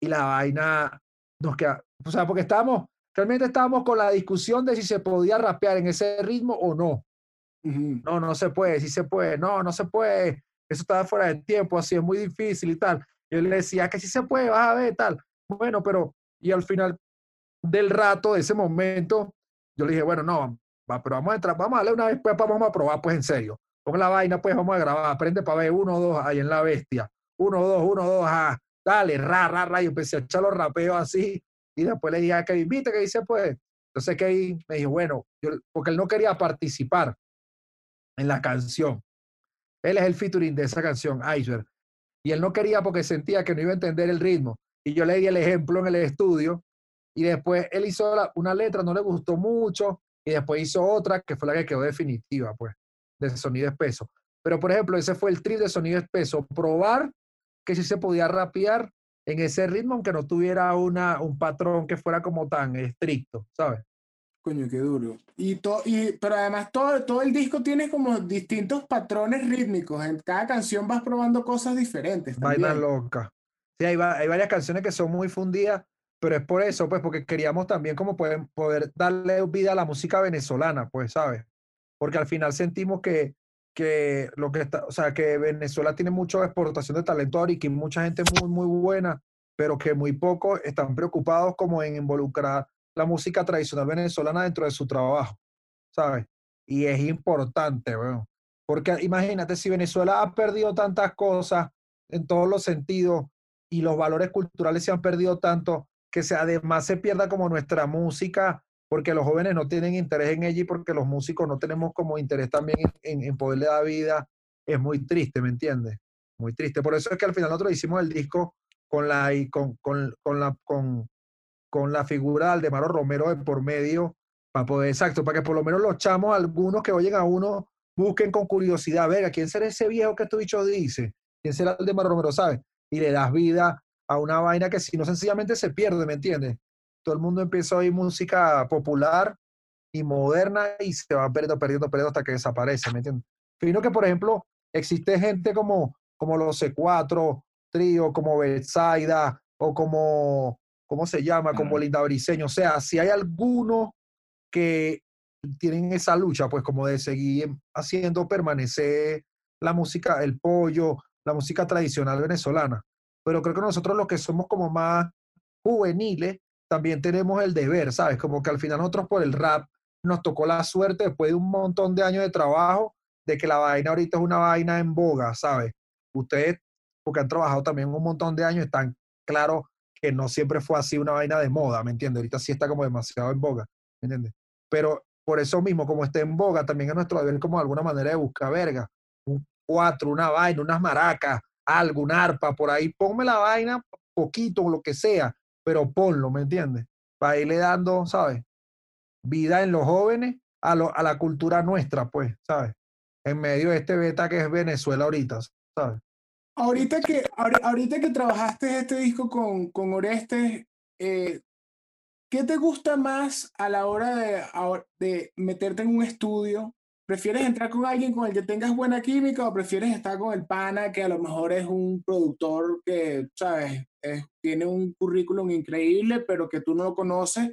y la vaina nos queda, o sea, porque estábamos, realmente estábamos con la discusión de si se podía rapear en ese ritmo o no. No, no se puede, sí se puede, no, no se puede, eso estaba fuera de tiempo, así es muy difícil y tal. Yo le decía que sí se puede, vas a ver, tal. Bueno, pero, y al final del rato, de ese momento, yo le dije, bueno, no, pero vamos a entrar, vamos a darle una vez, pues vamos a probar, pues en serio. Pon la vaina, pues vamos a grabar, aprende para ver, uno, dos, ahí en la bestia. Uno, dos, uno, dos, ah, dale, ra, ra, ra. Y empecé a echar los rapeos así. Y después le dije a Kevin, viste que dice, pues. Entonces Kevin me dijo, bueno, porque él no quería participar en la canción. Él es el featuring de esa canción, Iceberg. Y él no quería porque sentía que no iba a entender el ritmo. Y yo le di el ejemplo en el estudio. Y después él hizo una letra, no le gustó mucho. Y después hizo otra que fue la que quedó definitiva, pues, de sonido espeso. Pero, por ejemplo, ese fue el trip de sonido espeso. Probar que sí se podía rapear en ese ritmo, aunque no tuviera una, un patrón que fuera como tan estricto, ¿sabes? Coño, qué duro. Y todo, y, pero además todo, todo el disco tiene como distintos patrones rítmicos. En cada canción vas probando cosas diferentes. Vaina loca. Sí, hay, hay, varias canciones que son muy fundidas, pero es por eso, pues, porque queríamos también como poder, poder darle vida a la música venezolana, pues, ¿sabes? Porque al final sentimos que, que lo que está, o sea, que Venezuela tiene mucha exportación de talento ahora y que mucha gente muy, muy buena, pero que muy pocos están preocupados como en involucrar la música tradicional venezolana dentro de su trabajo, ¿sabes? Y es importante, bueno, porque imagínate, si Venezuela ha perdido tantas cosas en todos los sentidos y los valores culturales se han perdido tanto, que se, además se pierda como nuestra música, porque los jóvenes no tienen interés en ella y porque los músicos no tenemos como interés también en, en poderle dar vida, es muy triste, ¿me entiendes? Muy triste. Por eso es que al final nosotros hicimos el disco con la, con, con, con la, con, con la figura de Aldemaro Romero de por medio, para poder, exacto, para que por lo menos los chamos, algunos que oyen a uno, busquen con curiosidad, venga, ¿quién será ese viejo que tu bicho dice? ¿Quién será Aldemaro Romero, sabes? Y le das vida a una vaina que si no sencillamente se pierde, ¿me entiendes? Todo el mundo empieza a oír música popular y moderna y se va perdiendo, perdiendo, perdiendo hasta que desaparece, ¿me entiendes? Fino que, por ejemplo, existe gente como, como los C4, Trío, como Betsaida, o como ¿cómo se llama? Como Linda Briseño. O sea, si hay algunos que tienen esa lucha, pues como de seguir haciendo permanecer la música, el pollo, la música tradicional venezolana. Pero creo que nosotros los que somos como más juveniles, también tenemos el deber, ¿sabes? Como que al final nosotros por el rap nos tocó la suerte después de un montón de años de trabajo de que la vaina ahorita es una vaina en boga, ¿sabes? Ustedes, porque han trabajado también un montón de años, están claros que no siempre fue así una vaina de moda, ¿me entiendes? Ahorita sí está como demasiado en boga, ¿me entiendes? Pero por eso mismo, como está en boga, también es nuestro deber como alguna manera de buscar verga, un cuatro, una vaina, unas maracas, algo, una arpa, por ahí, ponme la vaina, poquito, lo que sea, pero ponlo, ¿me entiendes? Para irle dando, ¿sabes? Vida en los jóvenes a, a la cultura nuestra, pues, ¿sabes? En medio de este beta que es Venezuela ahorita, ¿sabes? Ahorita que, ahorita que trabajaste este disco con, con Orestes, eh, ¿qué te gusta más a la hora de, de meterte en un estudio? ¿Prefieres entrar con alguien con el que tengas buena química o prefieres estar con el pana que a lo mejor es un productor que, sabes, tiene un currículum increíble, pero que tú no lo conoces?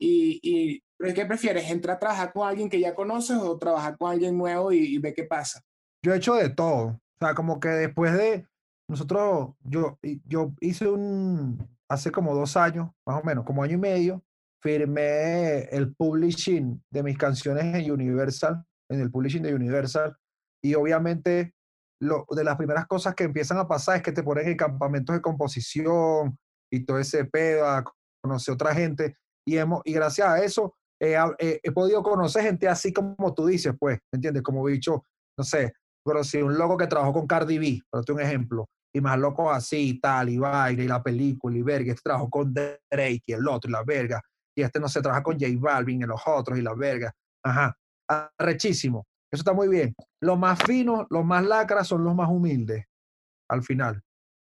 Y, y ¿Qué prefieres? ¿Entrar a trabajar con alguien que ya conoces o trabajar con alguien nuevo y, y ver qué pasa? Yo he hecho de todo. O sea, como que después de nosotros, yo, yo hice un, hace como dos años, más o menos, como año y medio, firmé el publishing de mis canciones en Universal, en el publishing de Universal, y obviamente lo, de las primeras cosas que empiezan a pasar es que te ponen en campamentos de composición y todo ese pedo, a conocer otra gente, y, hemos, y gracias a eso he podido conocer gente así como tú dices, pues, ¿me entiendes? Como bicho, no sé, pero si un loco que trabajó con Cardi B, para un ejemplo, y más loco así y tal, y baile, y la película, y verga, este trabajó con Drake y el otro, y la verga, y este no se trabaja con J Balvin y los otros, y la verga. Ajá, arrechísimo. Eso está muy bien. Los más finos, los más lacras son los más humildes, al final,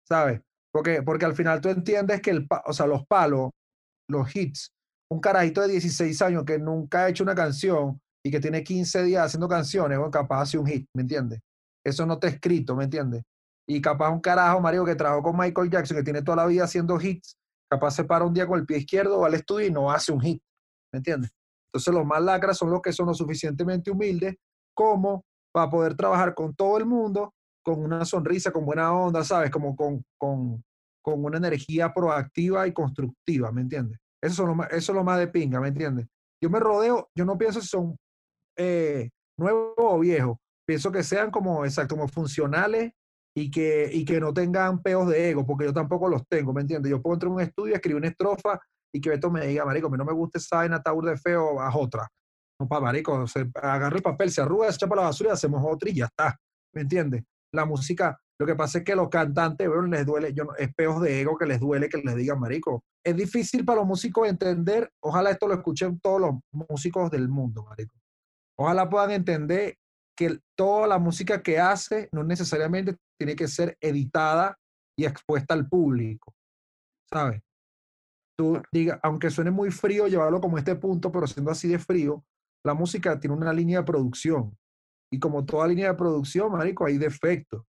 ¿sabes? Porque, porque al final tú entiendes que el, o sea, los palos, los hits, un carajito de 16 años que nunca ha hecho una canción y que tiene 15 días haciendo canciones, bueno, capaz hace un hit, ¿me entiendes? Eso no está escrito, ¿me entiendes? Y capaz un carajo, Mario, que trabajó con Michael Jackson, que tiene toda la vida haciendo hits, capaz se para un día con el pie izquierdo al estudio y no hace un hit, ¿me entiendes? Entonces los más lacras son los que son lo suficientemente humildes como para poder trabajar con todo el mundo, con una sonrisa, con buena onda, ¿sabes? Como con, con, con una energía proactiva y constructiva, ¿me entiendes? Eso, es lo más, eso es lo más de pinga, ¿me entiendes? Yo me rodeo, yo no pienso si son eh, nuevos o viejos, pienso que sean como, exacto, como funcionales y que, y que no tengan peos de ego, porque yo tampoco los tengo, ¿me entiendes? Yo puedo entrar en un estudio, escribir una estrofa y que Beto me diga, marico, mí no me gusta esa vaina de feo, haz otra. No, pa, marico, se agarra el papel, se arruga, se echa para la basura y hacemos otra y ya está, ¿me entiendes? La música, lo que pasa es que los cantantes, bueno, les duele, yo, es peos de ego que les duele que les digan, marico. Es difícil para los músicos entender, ojalá esto lo escuchen todos los músicos del mundo, marico. Ojalá puedan entender que toda la música que hace no necesariamente tiene que ser editada y expuesta al público, ¿sabes? Tú diga, aunque suene muy frío, llevarlo como este punto, pero siendo así de frío, la música tiene una línea de producción. Y como toda línea de producción, marico, hay defectos.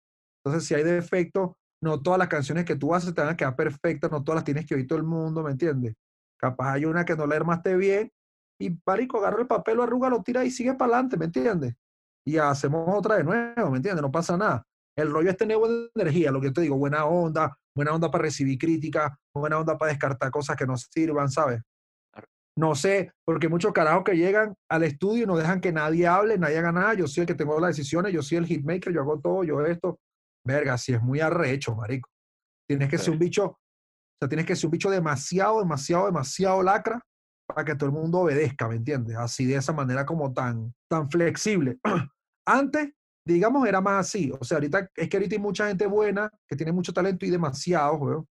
Entonces, si hay defectos, no todas las canciones que tú haces te van a quedar perfectas, no todas las tienes que oír todo el mundo, ¿me entiendes? Capaz hay una que no la armaste bien y, marico, agarra el papel, lo arruga, lo tira y sigue para adelante, ¿me entiendes? y hacemos otra de nuevo, ¿me entiendes? No pasa nada. El rollo es tener buena energía, lo que te digo, buena onda, buena onda para recibir críticas, buena onda para descartar cosas que no sirvan, ¿sabes? No sé, porque muchos carajos que llegan al estudio y no dejan que nadie hable, nadie haga nada. Yo soy el que tengo las decisiones, yo soy el hitmaker, yo hago todo, yo esto. Verga, si es muy arrecho, marico. Tienes que ser un bicho, o sea, tienes que ser un bicho demasiado, demasiado, demasiado lacra para que todo el mundo obedezca, ¿me entiendes? Así de esa manera como tan, tan flexible. [CLEARS THROAT] Antes, digamos, era más así. O sea, ahorita es que ahorita hay mucha gente buena que tiene mucho talento y demasiado, weón.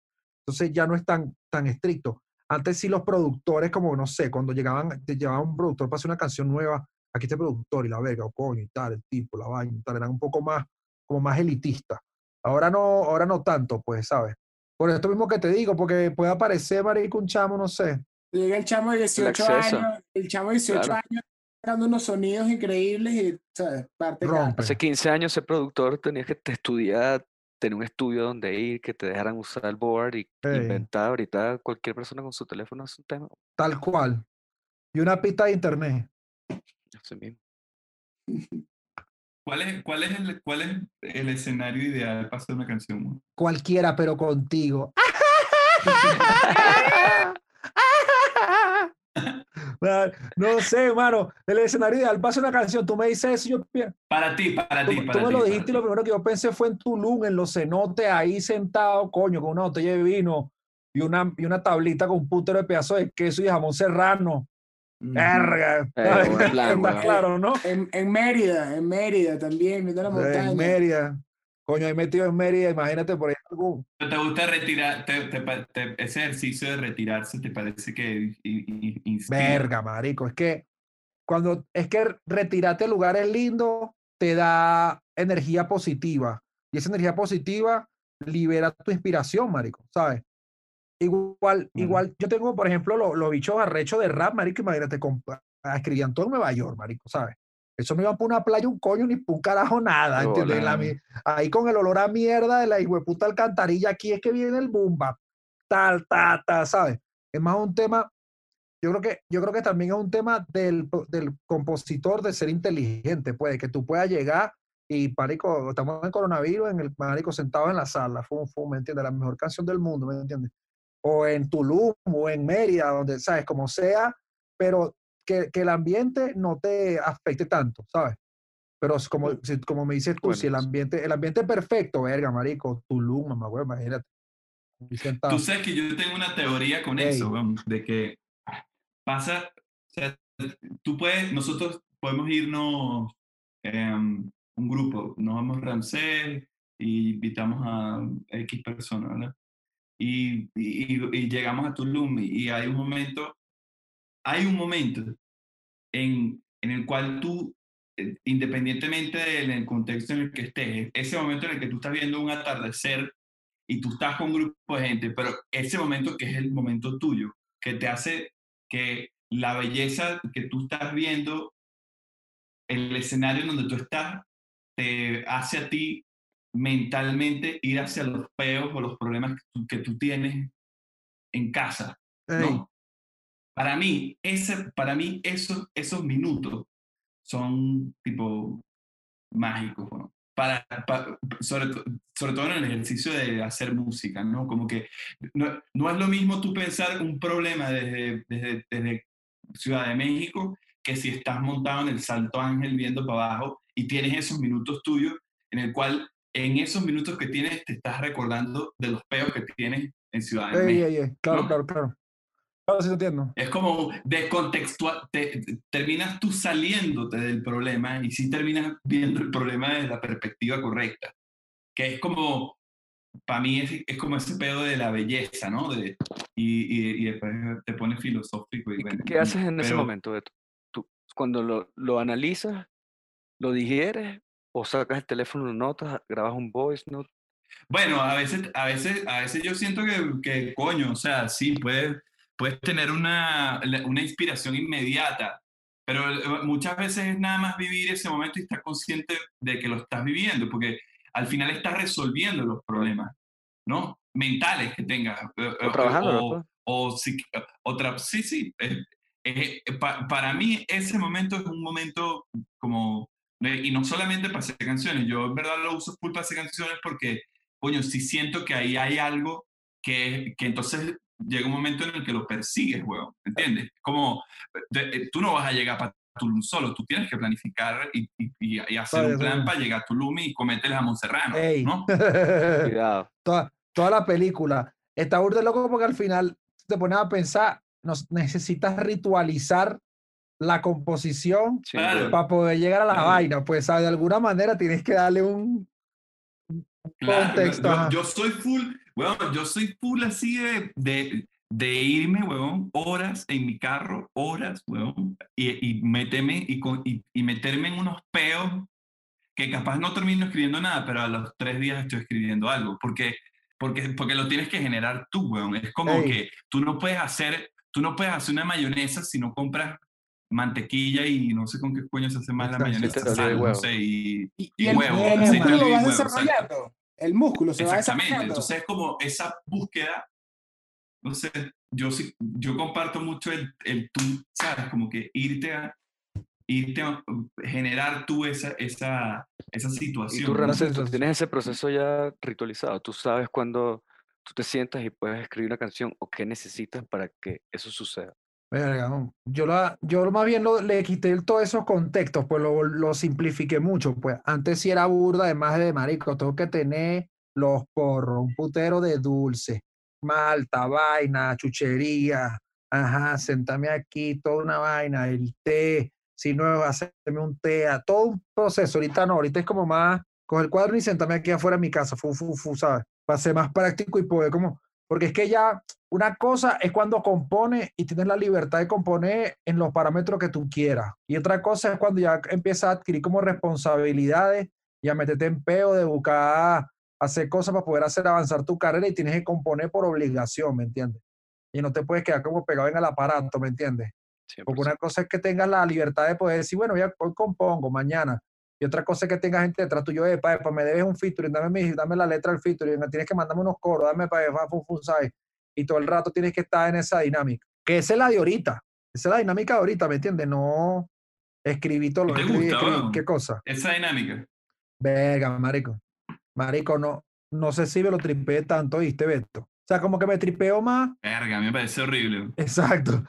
Entonces ya no es tan, tan estricto. Antes sí los productores, como no sé, cuando llegaban, te llevaban un productor para hacer una canción nueva, aquí este productor y la verga, o coño y tal, el tipo, la vaina y tal, eran un poco más, como más elitista. Ahora no, ahora no tanto, pues, ¿sabes? Por esto mismo que te digo, porque puede aparecer, marico, un chamo, no sé. Llega el chamo de 18 años, el chamo de 18 años sacando unos sonidos increíbles y, ¿sabes? Parte Hace 15 años ser productor tenías que estudiar, tener un estudio donde ir, que te dejaran usar el board y inventar. Ahorita cualquier persona con su teléfono es un tema. Tal cual. Y una pista de internet. Así mismo. [LAUGHS] ¿Cuál es, cuál, es el, ¿Cuál es el escenario ideal para hacer una canción? Cualquiera, pero contigo. [LAUGHS] [LAUGHS] No sé, hermano. El escenario ideal pasa una canción. Tú me dices eso yo Para ti, para ti. Para tú me lo dijiste y lo primero que yo pensé fue en Tulum, en los cenotes, ahí sentado, coño, con una botella de vino y una, y una tablita con un putero de pedazo de queso y jamón serrano. Verga. [LAUGHS] claro, ¿no? En, en, Mérida, en Mérida también, la montaña. En Mérida. Coño, ahí metido en Mérida, imagínate por ahí algún. ¿Te gusta retirar, ese ejercicio de retirarse te parece que inspira? Verga, marico, es que cuando, es que retirarte a lugares lindos te da energía positiva y esa energía positiva libera tu inspiración, marico, ¿sabes? Igual, igual, yo tengo, por ejemplo, los, los bichos arrechos de rap, marico, imagínate, escribían todo en Nueva York, marico, ¿sabes? Eso no iba para una playa un coño ni un carajo nada, ¿entiendes? ahí con el olor a mierda de la puta alcantarilla, aquí es que viene el bumba, tal, tal, tal, ¿sabes? Es más un tema, yo creo que, yo creo que también es un tema del, del compositor de ser inteligente, pues, que tú puedas llegar y, parico, estamos en coronavirus, en el marico sentado en la sala, fum, fum, ¿me entiendes? La mejor canción del mundo, ¿me entiendes? O en Tulum, o en Mérida, donde, ¿sabes? Como sea, pero que, que, el ambiente no te afecte tanto, ¿sabes? Pero como, como me dices tú, si el ambiente, el ambiente es perfecto, verga, marico, Tulum, mamá, güey, imagínate. Tú sabes que yo tengo una teoría con eso, de que pasa, o sea, tú puedes, nosotros podemos irnos em, un grupo, nos vamos a Ramsey y invitamos a X personas, ¿verdad? Y, y, llegamos a Tulum y, hay un momento, hay un momento en, el cual tú, eh, independientemente del contexto en el que estés, ese momento en el que tú estás viendo un atardecer y tú estás con un grupo de gente, pero ese momento que es el momento tuyo, que te hace que la belleza que tú estás viendo, el escenario en donde tú estás, te hace a ti mentalmente ir hacia los peos o los problemas que tú, tienes en casa. ¿no? Para mí, ese, para mí esos, esos minutos son tipo mágicos. Para, sobre, sobre, todo en el ejercicio de hacer música, ¿no? Como que no, no es lo mismo tú pensar un problema desde, desde, desde Ciudad de México que si estás montado en el Salto Ángel viendo para abajo y tienes esos minutos tuyos en el cual en esos minutos que tienes te estás recordando de los peos que tienes en Ciudad de México. Claro, claro, claro. Claro, sí entiendo. Es como descontextual, te, terminas tú saliéndote del problema y sí terminas viendo el problema desde la perspectiva correcta. Que es como, para mí es, es, como ese pedo de la belleza, ¿no? De, y, y, después te pones filosófico. Y, ¿Qué haces en ese momento, Beto? Tú, cuando lo, lo analizas, lo digieres o sacas el teléfono, notas, grabas un voice note. Bueno, a veces, a veces, a veces yo siento que, que coño, o sea, sí, puedes, puedes tener una, una inspiración inmediata, pero eh, muchas veces es nada más vivir ese momento y estar consciente de que lo estás viviendo, porque al final estás resolviendo los problemas, ¿no? Mentales que tengas. Eh, o, trabajando, o, sí, otra, sí, sí. para mí ese momento es un momento como, y no solamente para hacer canciones, yo en verdad lo uso full para hacer canciones porque, coño, sí siento que ahí hay algo que, que entonces llega un momento en el que lo persigues, weón, ¿entiendes? Como, eh, tú no vas a llegar para Tulum solo, tú tienes que planificar y, y, hacer un plan para llegar a Tulum y cometerles a Monserrano, ¿no? [LAUGHS] Cuidado. Toda, toda la película. Está burda loco porque al final te pones a pensar, nos, necesitas ritualizar la composición para poder llegar a la vaina. Pues de alguna manera tienes que darle un, contexto. Yo, soy full, bueno, yo soy full así de, de, de irme, weón, horas en mi carro, horas, weón, y, y, meterme, y, y, y, meterme en unos peos que capaz no termino escribiendo nada, pero a los tres días estoy escribiendo algo, porque, porque, porque lo tienes que generar tú, weón. Es como que tú no puedes hacer, tú no puedes hacer una mayonesa si no compras mantequilla y no sé con qué coño se hace más la mayonesa, sal, no sé, y, y, el, huevo, el, músculo lo vas desarrollando. El músculo se va Exactamente, entonces es como esa búsqueda, no sé, yo, yo comparto mucho el, el tú, ¿sabes? Como que irte a, irte a generar tú esa, esa, esa situación. Y tú, ¿no? tienes ese proceso ya ritualizado, tú sabes cuando tú te sientas y puedes escribir una canción o qué necesitas para que eso suceda. Yo, la, yo más bien lo, le quité todos esos contextos, pues lo, lo, simplifiqué mucho. Pues antes si era burda, además de marico, tengo que tener los porros, un putero de dulce, malta, vaina, chuchería, ajá, sentame aquí, toda una vaina, el té, si no, hacerme un té, a todo un proceso. Ahorita no, ahorita es como más, con el cuadro y sentame aquí afuera de mi casa, fu, fu, fu, ¿sabes? Para ser más práctico y poder como porque es que ya una cosa es cuando compone y tienes la libertad de componer en los parámetros que tú quieras. Y otra cosa es cuando ya empiezas a adquirir como responsabilidades y a meterte en peo de buscar hacer cosas para poder hacer avanzar tu carrera y tienes que componer por obligación, ¿me entiendes? Y no te puedes quedar como pegado en el aparato, ¿me entiendes? Porque una cosa es que tengas la libertad de poder decir, bueno, ya hoy compongo, mañana y otra cosa es que tenga gente detrás tuyo, eh, pa, me debes un featuring, dame, dame la letra del featuring, tienes que mandarme unos coros, dame para. Y todo el rato tienes que estar en esa dinámica. Que esa es la de ahorita. Esa es la dinámica de ahorita, ¿me entiendes? No escribí todo lo que escribí, ¿Qué cosa? Esa dinámica. Verga, marico. Marico, no, no sé si me lo tripeé tanto, ¿viste, Beto? O sea, como que me tripeo más. Verga, me parece horrible. Exacto.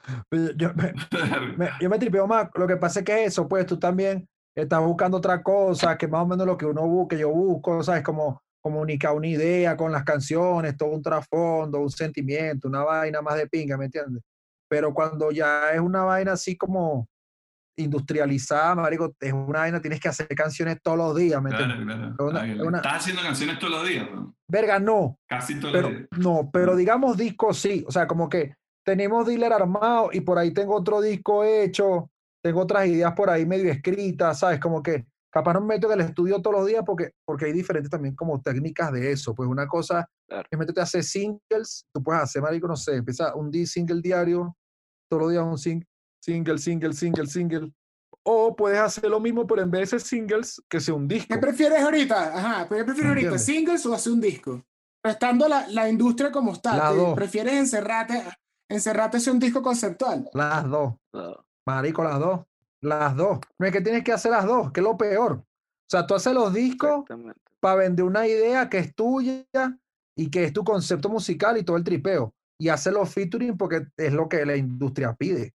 Yo [LAUGHS] me, yo me tripeo más. Lo que pasa es que eso, pues tú también estás buscando otra cosa, que más o menos lo que uno busca, yo busco, ¿sabes? Como comunicar una idea con las canciones, todo un trasfondo, un sentimiento, una vaina más de pinga, ¿me entiendes? Pero cuando ya es una vaina así como industrializada, marico, es una vaina, tienes que hacer canciones todos los días, ¿me Claro, claro. ¿Estás haciendo canciones todos los días? Verga, no. Casi todos pero, los días. No, pero digamos discos sí. O sea, como que tenemos dealer armado y por ahí tengo otro disco hecho, tengo otras ideas por ahí medio escritas, ¿sabes? Como que capaz no me meto en el estudio todos los días porque, porque hay diferentes también como técnicas de eso. Pues una cosa es meterte a hacer singles, tú puedes hacer, marico, no sé, empieza un single diario, todos los días un single single, single, single, single. O puedes hacer lo mismo, pero en vez de singles, que sea un disco. ¿Qué prefieres ahorita? Ajá, ¿qué prefieres ahorita? ¿Singles o hacer un disco? Estando la, la industria como está, ¿prefieres encerrarte, encerrarte hacer un disco conceptual? Las dos. Marico, las dos. Las dos. No es que tienes que hacer las dos, que es lo peor. O sea, tú haces los discos para vender una idea que es tuya y que es tu concepto musical y todo el tripeo. Y hacer los featuring porque es lo que la industria pide.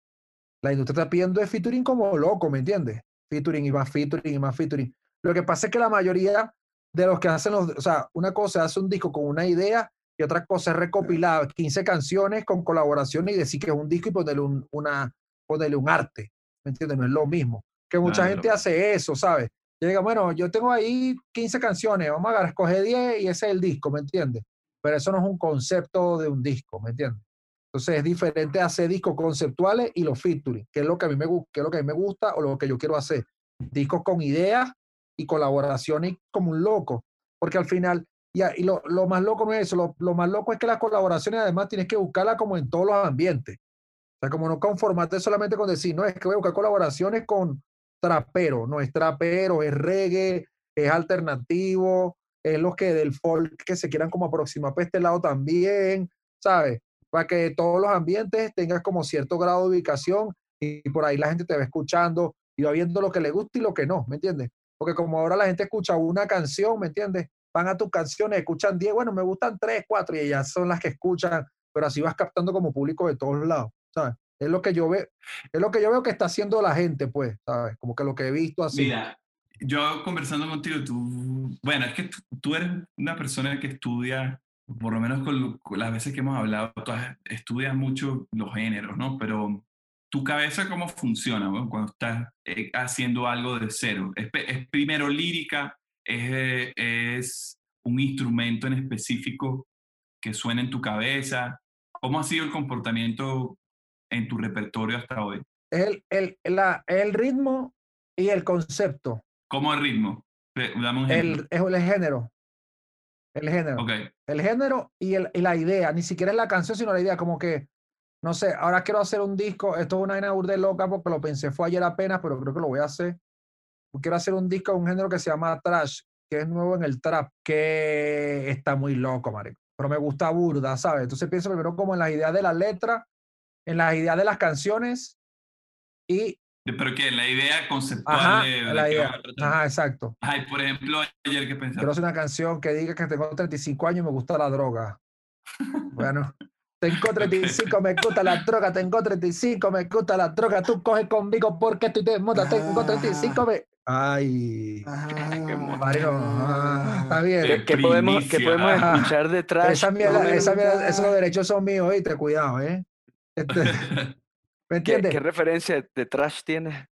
La industria está pidiendo es featuring como loco, ¿me entiendes? Featuring y más featuring y más featuring. Lo que pasa es que la mayoría de los que hacen los, o sea, una cosa es hacer un disco con una idea y otra cosa es recopilar 15 canciones con colaboraciones y decir que es un disco y ponerle un, una, ponerle un arte, ¿me entiendes? No es lo mismo. Que mucha gente hace eso, ¿sabes? Llega, bueno, yo tengo ahí 15 canciones, vamos a escoger 10 y ese es el disco, ¿me entiendes? Pero eso no es un concepto de un disco, ¿me entiendes? Entonces es diferente hacer discos conceptuales y los featuring, que es lo que a mí me, que es lo que a mí me gusta o lo que yo quiero hacer. Discos con ideas y colaboraciones como un loco. Porque al final, y, y lo, lo, más loco no es eso, lo, lo, más loco es que las colaboraciones además tienes que buscarlas como en todos los ambientes. O sea, como no conformarte solamente con decir, no, es que voy a buscar colaboraciones con trapero, no es trapero, es reggae, es alternativo, es los que del folk que se quieran como aproximar para este lado también, ¿sabes? para que todos los ambientes tengas como cierto grado de ubicación y, por ahí la gente te va escuchando y va viendo lo que le gusta y lo que no, ¿me entiendes? Porque como ahora la gente escucha una canción, ¿me entiendes? Van a tus canciones, escuchan 10, bueno, me gustan 3, 4 y ellas son las que escuchan, pero así vas captando como público de todos lados, ¿sabes? Es lo que yo veo, es lo que yo veo que está haciendo la gente, pues, ¿sabes? Como que lo que he visto así. Mira, yo conversando contigo, tú, bueno, es que tú, tú eres una persona que estudia por lo menos con, las veces que hemos hablado, tú estudias mucho los géneros, ¿no? Pero tu cabeza, ¿cómo funciona cuando estás eh, haciendo algo de cero? ¿Es, primero lírica? ¿Es, ¿Es, un instrumento en específico que suena en tu cabeza? ¿Cómo ha sido el comportamiento en tu repertorio hasta hoy? El, el, la, el ritmo y el concepto. ¿Cómo el ritmo? Dame un ejemplo. El, el género. El género. El género y, el, y la idea, ni siquiera es la canción, sino la idea, como que, no sé, ahora quiero hacer un disco, esto es una vaina de loca porque lo pensé fue ayer apenas, pero creo que lo voy a hacer. Quiero hacer un disco de un género que se llama trash, que es nuevo en el trap, que está muy loco, marico. Pero me gusta burda, ¿sabes? Entonces pienso primero como en las ideas de la letra, en las ideas de las canciones y pero que la idea conceptual de, la idea. Ajá, exacto. Ay, por ejemplo, ayer que pensaba. Quiero hacer una canción que diga que tengo 35 años y me gusta la droga. [LAUGHS] bueno, tengo 35, me gusta la droga, tengo 35, me gusta la droga, tú coges conmigo porque estoy de moda, tengo 35, me... Ay, [LAUGHS] qué Mario, ah, está bien. ¿Qué, podemos, ¿qué podemos escuchar [LAUGHS] detrás? Esa mierda, esa mierda, esos derechos son míos, te cuidado, ¿eh? Este, [LAUGHS] ¿Me entiendes? ¿Qué, referencia de trash tiene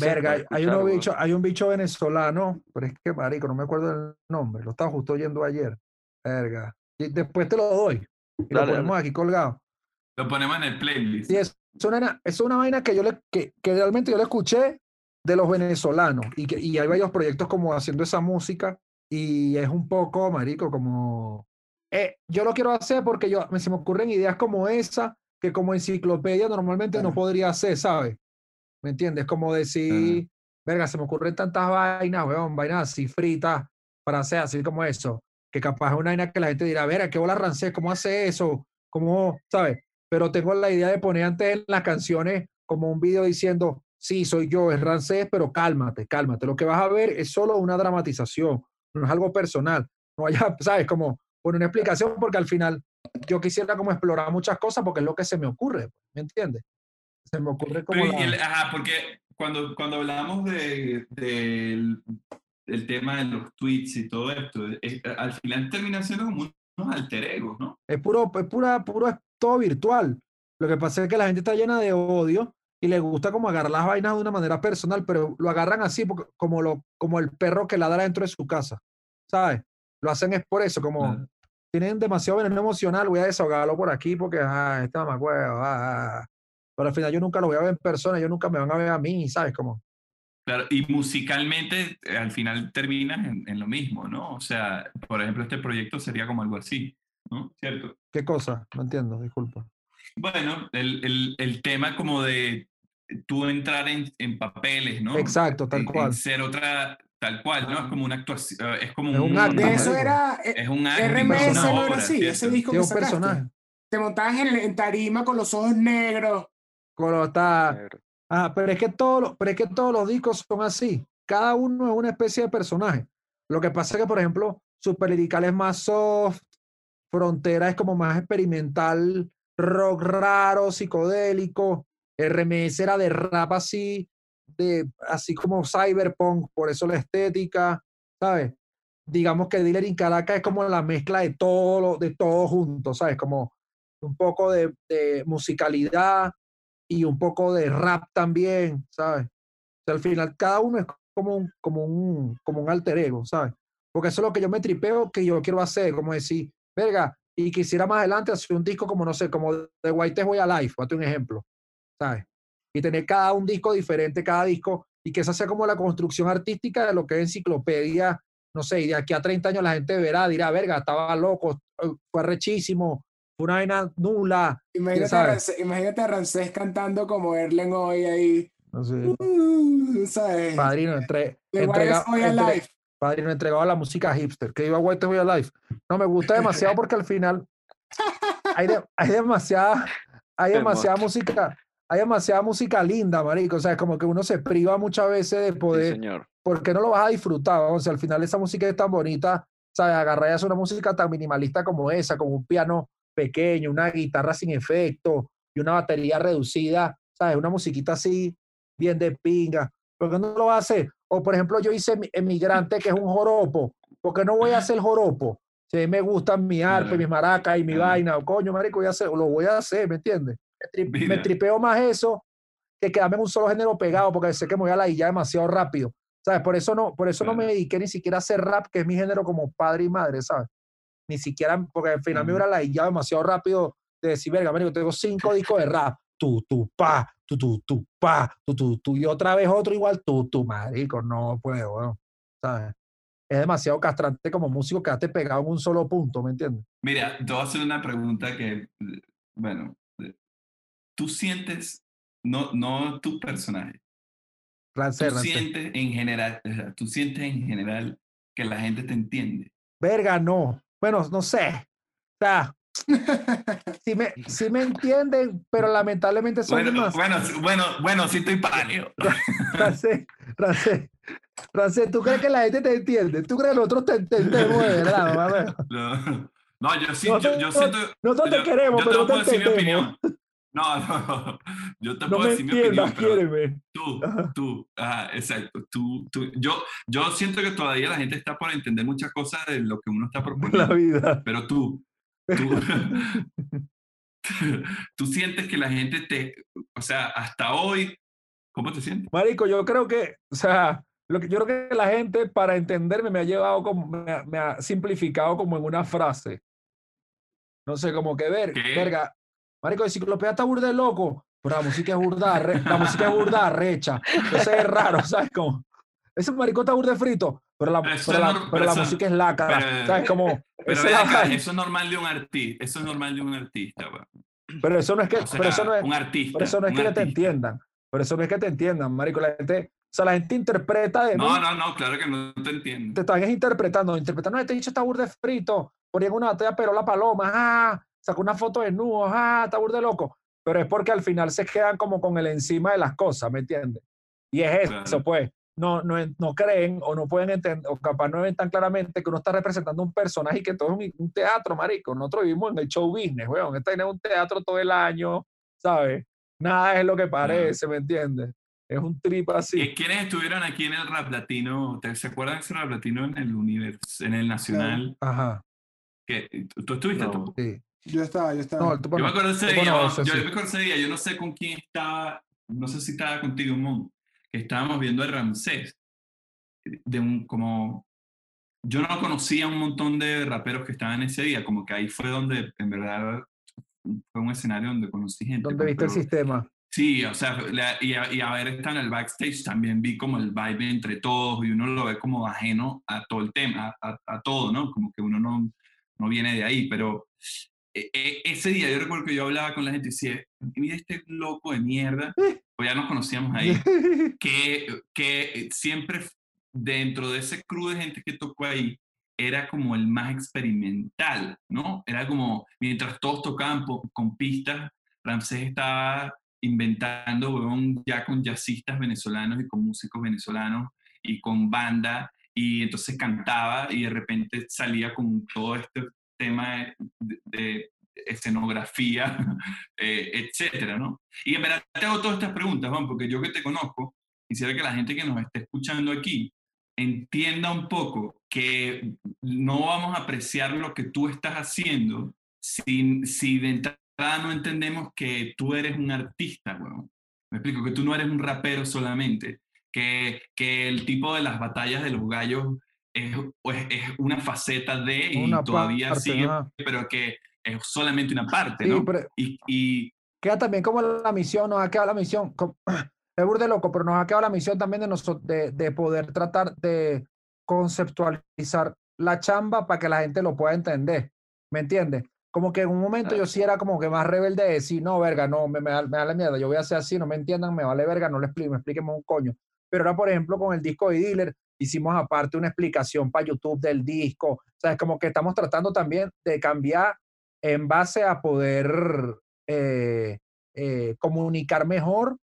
Verga, hay, un bicho, hay un bicho venezolano, pero es que marico, no me acuerdo el nombre, lo estaba justo oyendo ayer. Verga. Y después te lo doy. Y lo ponemos aquí colgado. Lo ponemos en el playlist. Y es, una, es una vaina que yo le, que, que realmente yo le escuché de los venezolanos y, que, y hay varios proyectos como haciendo esa música y es un poco, marico, como... Eh, yo lo quiero hacer porque yo, se me ocurren ideas como esa que como enciclopedia normalmente no podría ser, ¿sabes? ¿Me entiendes? Como decir, verga, se me ocurren tantas vainas, weón, vainas así fritas para hacer así como eso, que capaz es una vaina que la gente dirá, verga, ¿qué bola rancés? ¿Cómo hace eso? ¿Cómo, sabes? Pero tengo la idea de poner antes en las canciones como un video diciendo, sí, soy yo, es rancés, pero cálmate, cálmate. Lo que vas a ver es solo una dramatización, no es algo personal. No haya, ¿sabes? Como poner una explicación porque al final yo quisiera como explorar muchas cosas porque es lo que se me ocurre, ¿me entiendes? Se me ocurre como... ajá, porque cuando, cuando hablamos de, del, tema de los tweets y todo esto, al final termina siendo como unos alter egos, ¿no? Es puro, es pura, puro, es todo virtual. Lo que pasa es que la gente está llena de odio y les gusta como agarrar las vainas de una manera personal, pero lo agarran así porque, como, lo, como el perro que ladra dentro de su casa, ¿sabes? Lo hacen es por eso, como tienen demasiado veneno emocional, voy a desahogarlo por aquí porque, ah, este mamacuevo, ah, ah, ah. Pero al final yo nunca lo voy a ver en persona, ellos nunca me van a ver a mí, ¿sabes? Como... Claro, y musicalmente eh, al final terminas en, en, lo mismo, ¿no? O sea, por ejemplo, este proyecto sería como algo así, ¿no? ¿Cierto? ¿Qué cosa? No entiendo, disculpa. Bueno, el, el, el tema como de tú entrar en, en papeles, ¿no? Exacto, tal cual. ser otra, tal cual, ¿no? Es como una actuación, es como es un, acto. Eso era, eh, es un acto, RMS no era así, ese disco que sacaste. personaje. Te montabas en, en, tarima con los ojos negros. Con está... Ah, pero es que todos pero es que todos los discos son así. Cada uno es una especie de personaje. Lo que pasa es que, por ejemplo, Super Lirical es más soft, Frontera es como más experimental, rock raro, psicodélico, RMS era de rap así, así como cyberpunk, por eso la estética, ¿sabes? Digamos que Dealer in Caracas es como la mezcla de todo, de todo junto, ¿sabes? Como un poco de, musicalidad y un poco de rap también, ¿sabes? Al final cada uno es como un, como un, como un alter ego, ¿sabes? Porque eso es lo que yo me tripeo, que yo quiero hacer, como decir, verga, y quisiera más adelante hacer un disco como, no sé, como The White Voy Alive, voy a un ejemplo, ¿sabes? Y tener cada un disco diferente, cada disco, y que esa sea como la construcción artística de lo que es enciclopedia, no sé, y de aquí a 30 años la gente verá, dirá, verga, estaba loco, eh, fue rechísimo, fue una vaina nula. Imagínate, a Rancés, imagínate a Rancés cantando como Erlen hoy ahí. No sé. Uh, ¿sabes? Padrino, entre, entrega, entre, Padrino entregaba la música hipster, que iba a White Voy Alive. No, me gusta demasiado porque al final [LAUGHS] hay, hay demasiada, hay demasiada música, hay demasiada música linda, marico. O sea, es como que uno se priva muchas veces de poder. señor. Porque no lo vas a disfrutar. O sea, al final esa música es tan bonita. ¿Sabes? Agarrar una música tan minimalista como esa, como un piano pequeño, una guitarra sin efecto y una batería reducida. ¿Sabes? Una musiquita así, bien de pinga. ¿Por qué no lo vas a hacer? O por ejemplo, yo hice Emigrante, que es un joropo. ¿Por qué no voy a hacer joropo? Si me gustan mi arpa, mis maracas y mi vaina, o coño, marico, voy a hacer, lo voy a hacer, ¿me entiendes? Me, tripeo más eso que quedarme en un solo género pegado, porque sé que me voy a la ya demasiado rápido. ¿Sabes? Por eso no, por eso no me dediqué ni siquiera a hacer rap, que es mi género como padre y madre, ¿sabes? Ni siquiera, porque al final me hubiera la ya demasiado rápido de decir, verga, marico, tengo cinco [LAUGHS] discos de rap. Tú, tú, pa, tú, tú, tú, pa, tú, tú, tú, y otra vez otro igual, tú, tú, marico, no puedo, ¿sabes? Es demasiado castrante como músico quedarte pegado en un solo punto, ¿me entiendes? Mira, te voy a hacer una pregunta que, bueno, tú sientes, no, no tu personaje, Rancé, tú sientes en general, tú sientes en general que la gente te entiende. Verga, no. Bueno, no sé. O sea, sí me, sí me entienden, pero lamentablemente son bueno, Bueno, bueno, bueno, sí estoy pálido. [LAUGHS] Rancé, Rancé, Rancé, ¿tú crees que la gente te entiende? ¿Tú crees que nosotros te entendemos de verdad? [LAUGHS] No, no, yo sí, yo, yo, siento... Nosotros te queremos, yo pero te no te decir mi opinión. No, no, [LAUGHS] yo te puedo decir mi opinión, pero tú, tú, ajá, exacto, tú, tú, yo, yo siento que todavía la gente está por entender muchas cosas de lo que uno está [LAUGHS] proponiendo. La vida. Pero tú, tú, [LAUGHS] tú sientes que la gente te, o sea, hasta hoy, ¿cómo te sientes? Marico, yo creo que, o sea, lo que yo creo que la gente para entenderme me ha llevado como, me ha, me ha simplificado como en una frase. No sé, como que ver, ¿Qué? verga, Marico, enciclopedia está burda de loco, pero la música es burda, la música es burda recha. Eso es raro, [LAUGHS] ¿sabes cómo? Ese marico está burda frito, pero la, pero, pero, la, pero la música es lácara, ¿sabes cómo? Pero eso, es, eso es normal de un artista, eso es normal de un artista, Pero eso no es que, o sea, pero eso no es, un artista, pero eso no es que artista. te entiendan, pero eso no es que te entiendan, marico, la gente, o sea, la gente interpreta de No, mí, no, no, claro que no te entiendo. te están interpretando, interpretando, este dicho está burda de frito, ponían una batalla pero la paloma, ah, sacó una foto de nudo, ah, está burda de loco. Pero es porque al final se quedan como con el encima de las cosas, ¿me entiendes? Y es eso, pues. No, no, no creen o no pueden entender, o capaz no ven tan claramente que uno está representando un personaje y que todo es un, un teatro, marico. Nosotros vivimos en el show business, weón. Esta vaina es un teatro todo el año, ¿sabes? Nada es lo que parece, ¿me entiendes? Es un trip así. ¿Y ¿Quiénes estuvieron aquí en el Rap Latino? ¿Te, ¿Se acuerdan de ese Rap Latino en el univers, en el Nacional? Ajá, que ¿Tú estuviste No. tú? sí. Yo estaba, yo estaba. No, Yo me acuerdo ese día, eso, yo sí. me acuerdo ese día, yo no sé con quién estaba, no sé si estaba contigo, Mon, que estábamos viendo a Ramsés, de un, como, yo no conocía un montón de raperos que estaban ese día, como que ahí fue donde en verdad fue un escenario donde conocí gente. Donde viste el sistema. Sí, o sea, y, a, y, a, ver, está en el backstage, también vi como el vibe entre todos y uno lo ve como ajeno a todo el tema, a, a todo, ¿no? Como que uno no, no viene de ahí, pero ese día yo recuerdo que yo hablaba con la gente y decía, mira este loco de mierda, pues ya nos conocíamos ahí, [LAUGHS] que, que siempre dentro de ese crew de gente que tocó ahí, era como el más experimental, ¿no? Era como, mientras todos tocaban con pistas, Ramsés estaba inventando, ya con jazzistas venezolanos y con músicos venezolanos y con banda, y entonces cantaba y de repente salía con todo este tema de, escenografía, [LAUGHS] eh, etcétera, ¿no? Y en verdad te hago todas estas preguntas, Juan, porque yo que te conozco, quisiera que la gente que nos esté escuchando aquí entienda un poco que no vamos a apreciar lo que tú estás haciendo si, si de entrada no entendemos que tú eres un artista, bueno. Me explico, que tú no eres un rapero solamente, que, que el tipo de las batallas de los gallos es, pues, es una faceta de y todavía sigue, pero que es solamente una parte, ¿no? y, y, queda también como la misión, nos ha quedado la misión, [CLEARS THROAT] es burde loco, pero nos ha quedado la misión también de, nosotros, de, de poder tratar de conceptualizar la chamba para que la gente lo pueda entender, ¿me entiendes? Como que en un momento yo sí era como que más rebelde de decir, no, verga, no, me, me, da, me da la mierda, yo voy a hacer así, no me entiendan, me vale verga, no le explico, me expliquemos un coño. Pero ahora, por ejemplo, con el disco de Dealer, hicimos aparte una explicación para YouTube del disco, o sea, es como que estamos tratando también de cambiar en base a poder eh, eh, comunicar mejor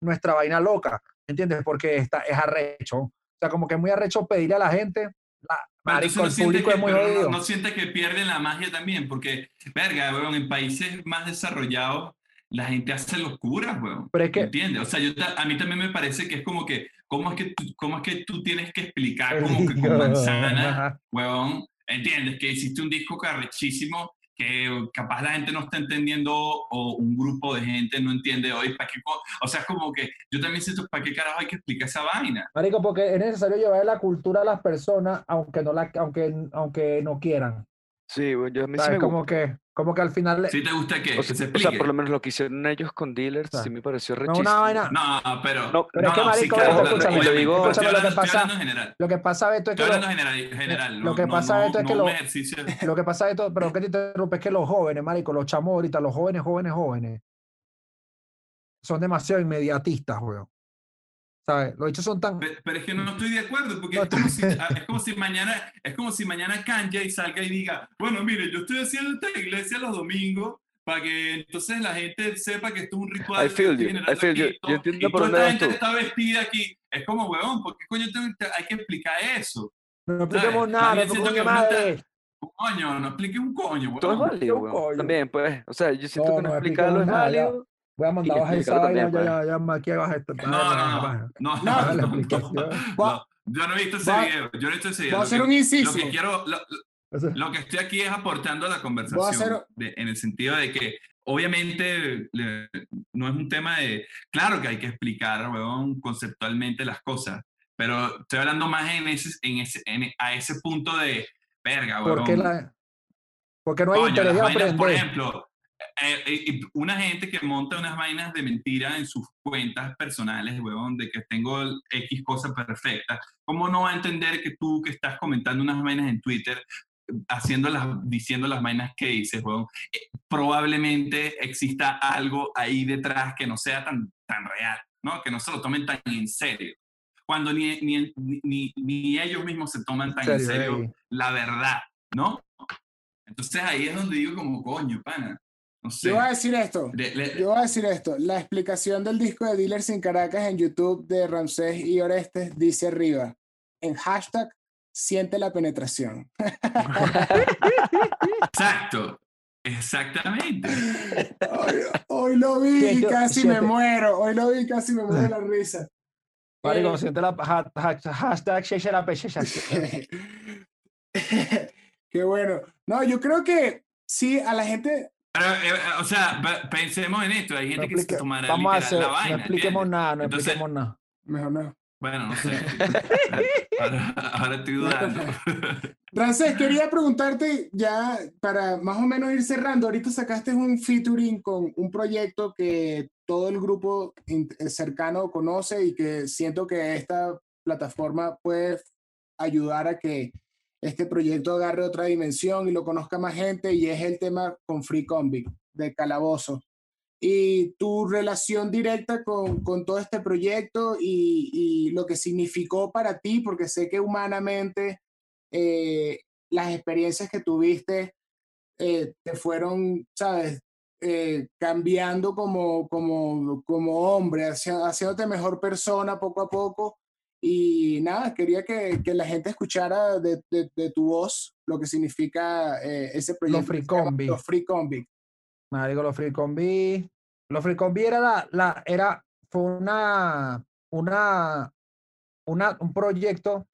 nuestra vaina loca, ¿entiendes? Porque está, es arrecho. O sea, como que es muy arrecho pedirle a la gente. La, marico, el público es muy no, no, siente que pierden la magia también, porque, verga, weón, en países más desarrollados la gente hace locuras, weón. Pero es que, ¿Entiendes? O sea, yo, a mí también me parece que es como que, ¿cómo es que tú, cómo es que tú tienes que explicar como que con manzana, weón? ¿Entiendes? Que hiciste un disco carrechísimo que capaz la gente no está entendiendo o un grupo de gente no entiende hoy, ¿para qué? O sea, es como que yo también siento, ¿para qué carajo hay que explicar esa vaina? Marico, porque es necesario llevar la cultura a las personas aunque no, la, aunque, aunque no quieran. Sí, yo a mí sí me como que como que al final. ¿Sí te gusta que, o sea, se explique? O sea, por lo menos lo que hicieron ellos con dealers sí me pareció rechísimo. No, una vaina. No, pero. No, pero es que, marico, sí, claro, escúchame, lo digo. Escúchame lo que pasa. Lo que pasa, Beto, es que. Estoy hablando general. general lo que pasa, Beto, es que. Lo, lo que pasa, Beto, pero que te interrumpe es que los jóvenes, marico, los chamos ahorita, los jóvenes, jóvenes, jóvenes, son demasiado inmediatistas, weón. ¿Sabes? Los hechos son tan. Pero, es que no estoy de acuerdo, porque es, como si, ah, es, como si, mañana, es como si mañana Kanye salga y diga: Bueno, mire, yo estoy haciendo esta iglesia los domingos para que entonces la gente sepa que esto es un ritual. I feel you, I feel you. Yo entiendo y toda esta gente está vestida aquí. Es como, weón, ¿por qué coño hay que explicar eso? No expliquemos nada, no expliquemos madre. Coño, no explique un coño, weón. Todo es válido, weón. También, pues, o sea, yo siento que no explicarlo es válido. Voy a mandar bajar esa vaina, ya, ya, ya, aquí abajo. No, no, [LAUGHS] no, no, no, Yo no he visto ese video, yo no he visto ese video. Voy a hacer un inciso. Lo que quiero, lo, que estoy aquí es aportando a la conversación, en el sentido de que obviamente no es un tema de, claro que hay que explicar, weón, conceptualmente las cosas, pero estoy hablando más en ese, en ese, a ese punto de, verga, weón. ¿Por qué la, porque no hay interés de aprender. Por ejemplo, eh, eh una gente que monta unas vainas de mentira en sus cuentas personales, huevón, de que tengo X cosa perfecta, ¿cómo no va a entender que tú que estás comentando unas vainas en Twitter, haciendo las, diciendo las vainas que dices, huevón, eh, probablemente exista algo ahí detrás que no sea tan, tan real, ¿no? Que no se lo tomen tan en serio. Cuando ni, ni, ni, ni ellos mismos se toman tan en serio la verdad, ¿no? Entonces ahí es donde digo como, coño, pana, yo voy a decir esto. Yo voy a decir esto. La explicación del disco de Dealers sin Caracas en YouTube de Ramsés y Orestes dice arriba, en hashtag, siente la penetración. Exacto. Exactamente. Hoy, lo vi y casi me muero. Hoy lo vi y casi me muero de la risa. Marico, eh, siente la hashtag, Qué bueno. No, yo creo que sí, a la gente eh, o sea, pensemos en esto. Hay gente que se tomará Vamos a hacer, la vaina. No expliquemos nada, no expliquemos nada. Mejor no. Bueno, no sé. [LAUGHS] ahora, estoy dudando. Francés, quería preguntarte ya para más o menos ir cerrando. Ahorita sacaste un featuring con un proyecto que todo el grupo cercano conoce y que siento que esta plataforma puede ayudar a que este proyecto agarre otra dimensión y lo conozca más gente y es el tema con Free Convict de Calabozo. Y tu relación directa con, con todo este proyecto y, y, lo que significó para ti, porque sé que humanamente eh, las experiencias que tuviste eh, te fueron, ¿sabes? Eh, cambiando como, como, como hombre, haciéndote mejor persona poco a poco y nada, quería que, que la gente escuchara de, de, tu voz lo que significa eh, ese proyecto. Los Free Combi. Los Free Combi. Digo los Free Combi. Los Free Combi era la, la, era, fue una, una, una, un proyecto.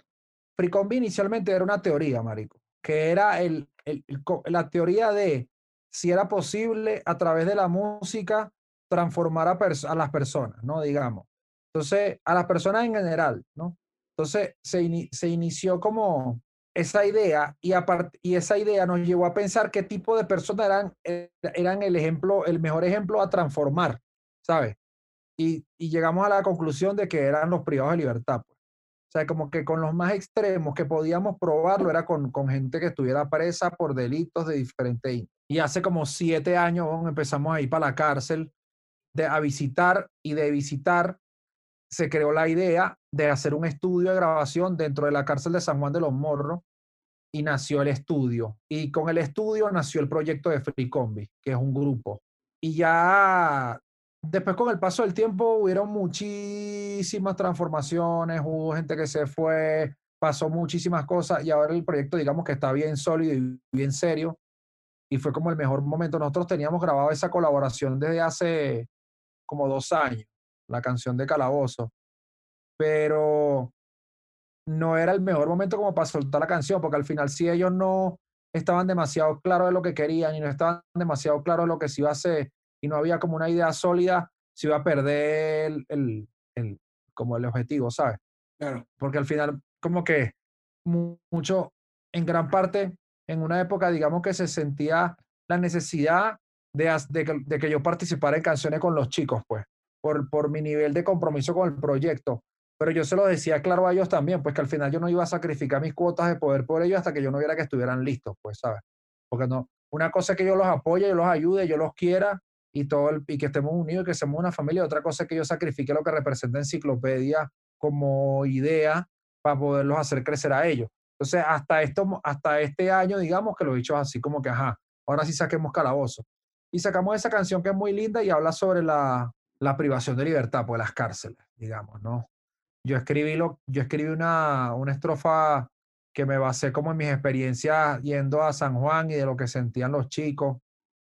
Free Combi inicialmente era una teoría, marico, que era el, el, la teoría de si era posible a través de la música transformar a, a las personas, ¿no? Digamos. Entonces, a las personas en general, ¿no? Entonces, se, se inició como esa idea y, y esa idea nos llevó a pensar qué tipo de personas eran, eh, eran el ejemplo, el mejor ejemplo a transformar, ¿sabes? Y, y llegamos a la conclusión de que eran los privados de libertad. Pues. O sea, como que con los más extremos que podíamos probarlo era con, con gente que estuviera presa por delitos de diferente Y hace como siete años empezamos a ir para la cárcel de, a visitar y de visitar se creó la idea de hacer un estudio de grabación dentro de la cárcel de San Juan de los Morros y nació el estudio. Y con el estudio nació el proyecto de Free Combi, que es un grupo. Y ya después con el paso del tiempo hubieron muchísimas transformaciones, hubo gente que se fue, pasó muchísimas cosas y ahora el proyecto digamos que está bien sólido y bien serio. Y fue como el mejor momento. Nosotros teníamos grabado esa colaboración desde hace como dos años la canción de Calabozo, pero no era el mejor momento como para soltar la canción, porque al final si ellos no estaban demasiado claros de lo que querían y no estaban demasiado claros de lo que se iba a hacer y no había como una idea sólida, se iba a perder el, el, como el objetivo, ¿sabes? Claro. Porque al final como que mucho, en gran parte, en una época, digamos que se sentía la necesidad de, de, de que yo participara en canciones con los chicos, pues por, por mi nivel de compromiso con el proyecto. Pero yo se lo decía claro a ellos también, pues que al final yo no iba a sacrificar mis cuotas de poder por ellos hasta que yo no viera que estuvieran listos, pues, ¿sabes? Porque no, una cosa es que yo los apoye, yo los ayude, yo los quiera y, todo y que estemos unidos y que seamos una familia. Otra cosa es que yo sacrifique lo que representa enciclopedia como idea para poderlos hacer crecer a ellos. Entonces, hasta, esto, hasta este año, digamos que lo he dicho así como que, ajá, ahora sí saquemos calabozo. Y sacamos esa canción que es muy linda y habla sobre la, la privación de libertad, pues las cárceles, digamos, ¿no? Yo escribí, lo, yo escribí una, una estrofa que me basé como en mis experiencias yendo a San Juan y de lo que sentían los chicos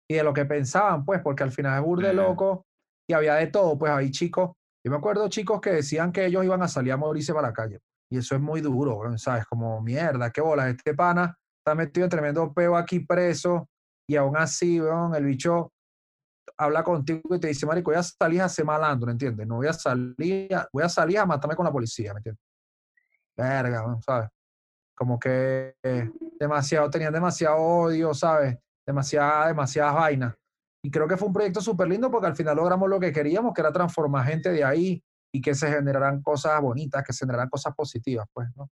y de lo que pensaban, pues, porque al final es burde loco y había de todo, pues hay chicos, yo me acuerdo chicos que decían que ellos iban a salir a morirse para la calle y eso es muy duro, ¿sabes? Como mierda, qué bolas, este pana está metido en tremendo peo aquí preso y aún así, el bicho habla contigo y te dice, marico, voy a salir a ser malandro, ¿entiendes? No voy a salir, voy a salir a matarme con la policía, ¿me entiendes? Verga, ¿sabes? Como que demasiado, tenían demasiado odio, ¿sabes? Demasiada, demasiadas vainas. Y creo que fue un proyecto súper lindo porque al final logramos lo que queríamos, que era transformar gente de ahí y que se generaran cosas bonitas, que se generaran cosas positivas, pues, ¿no?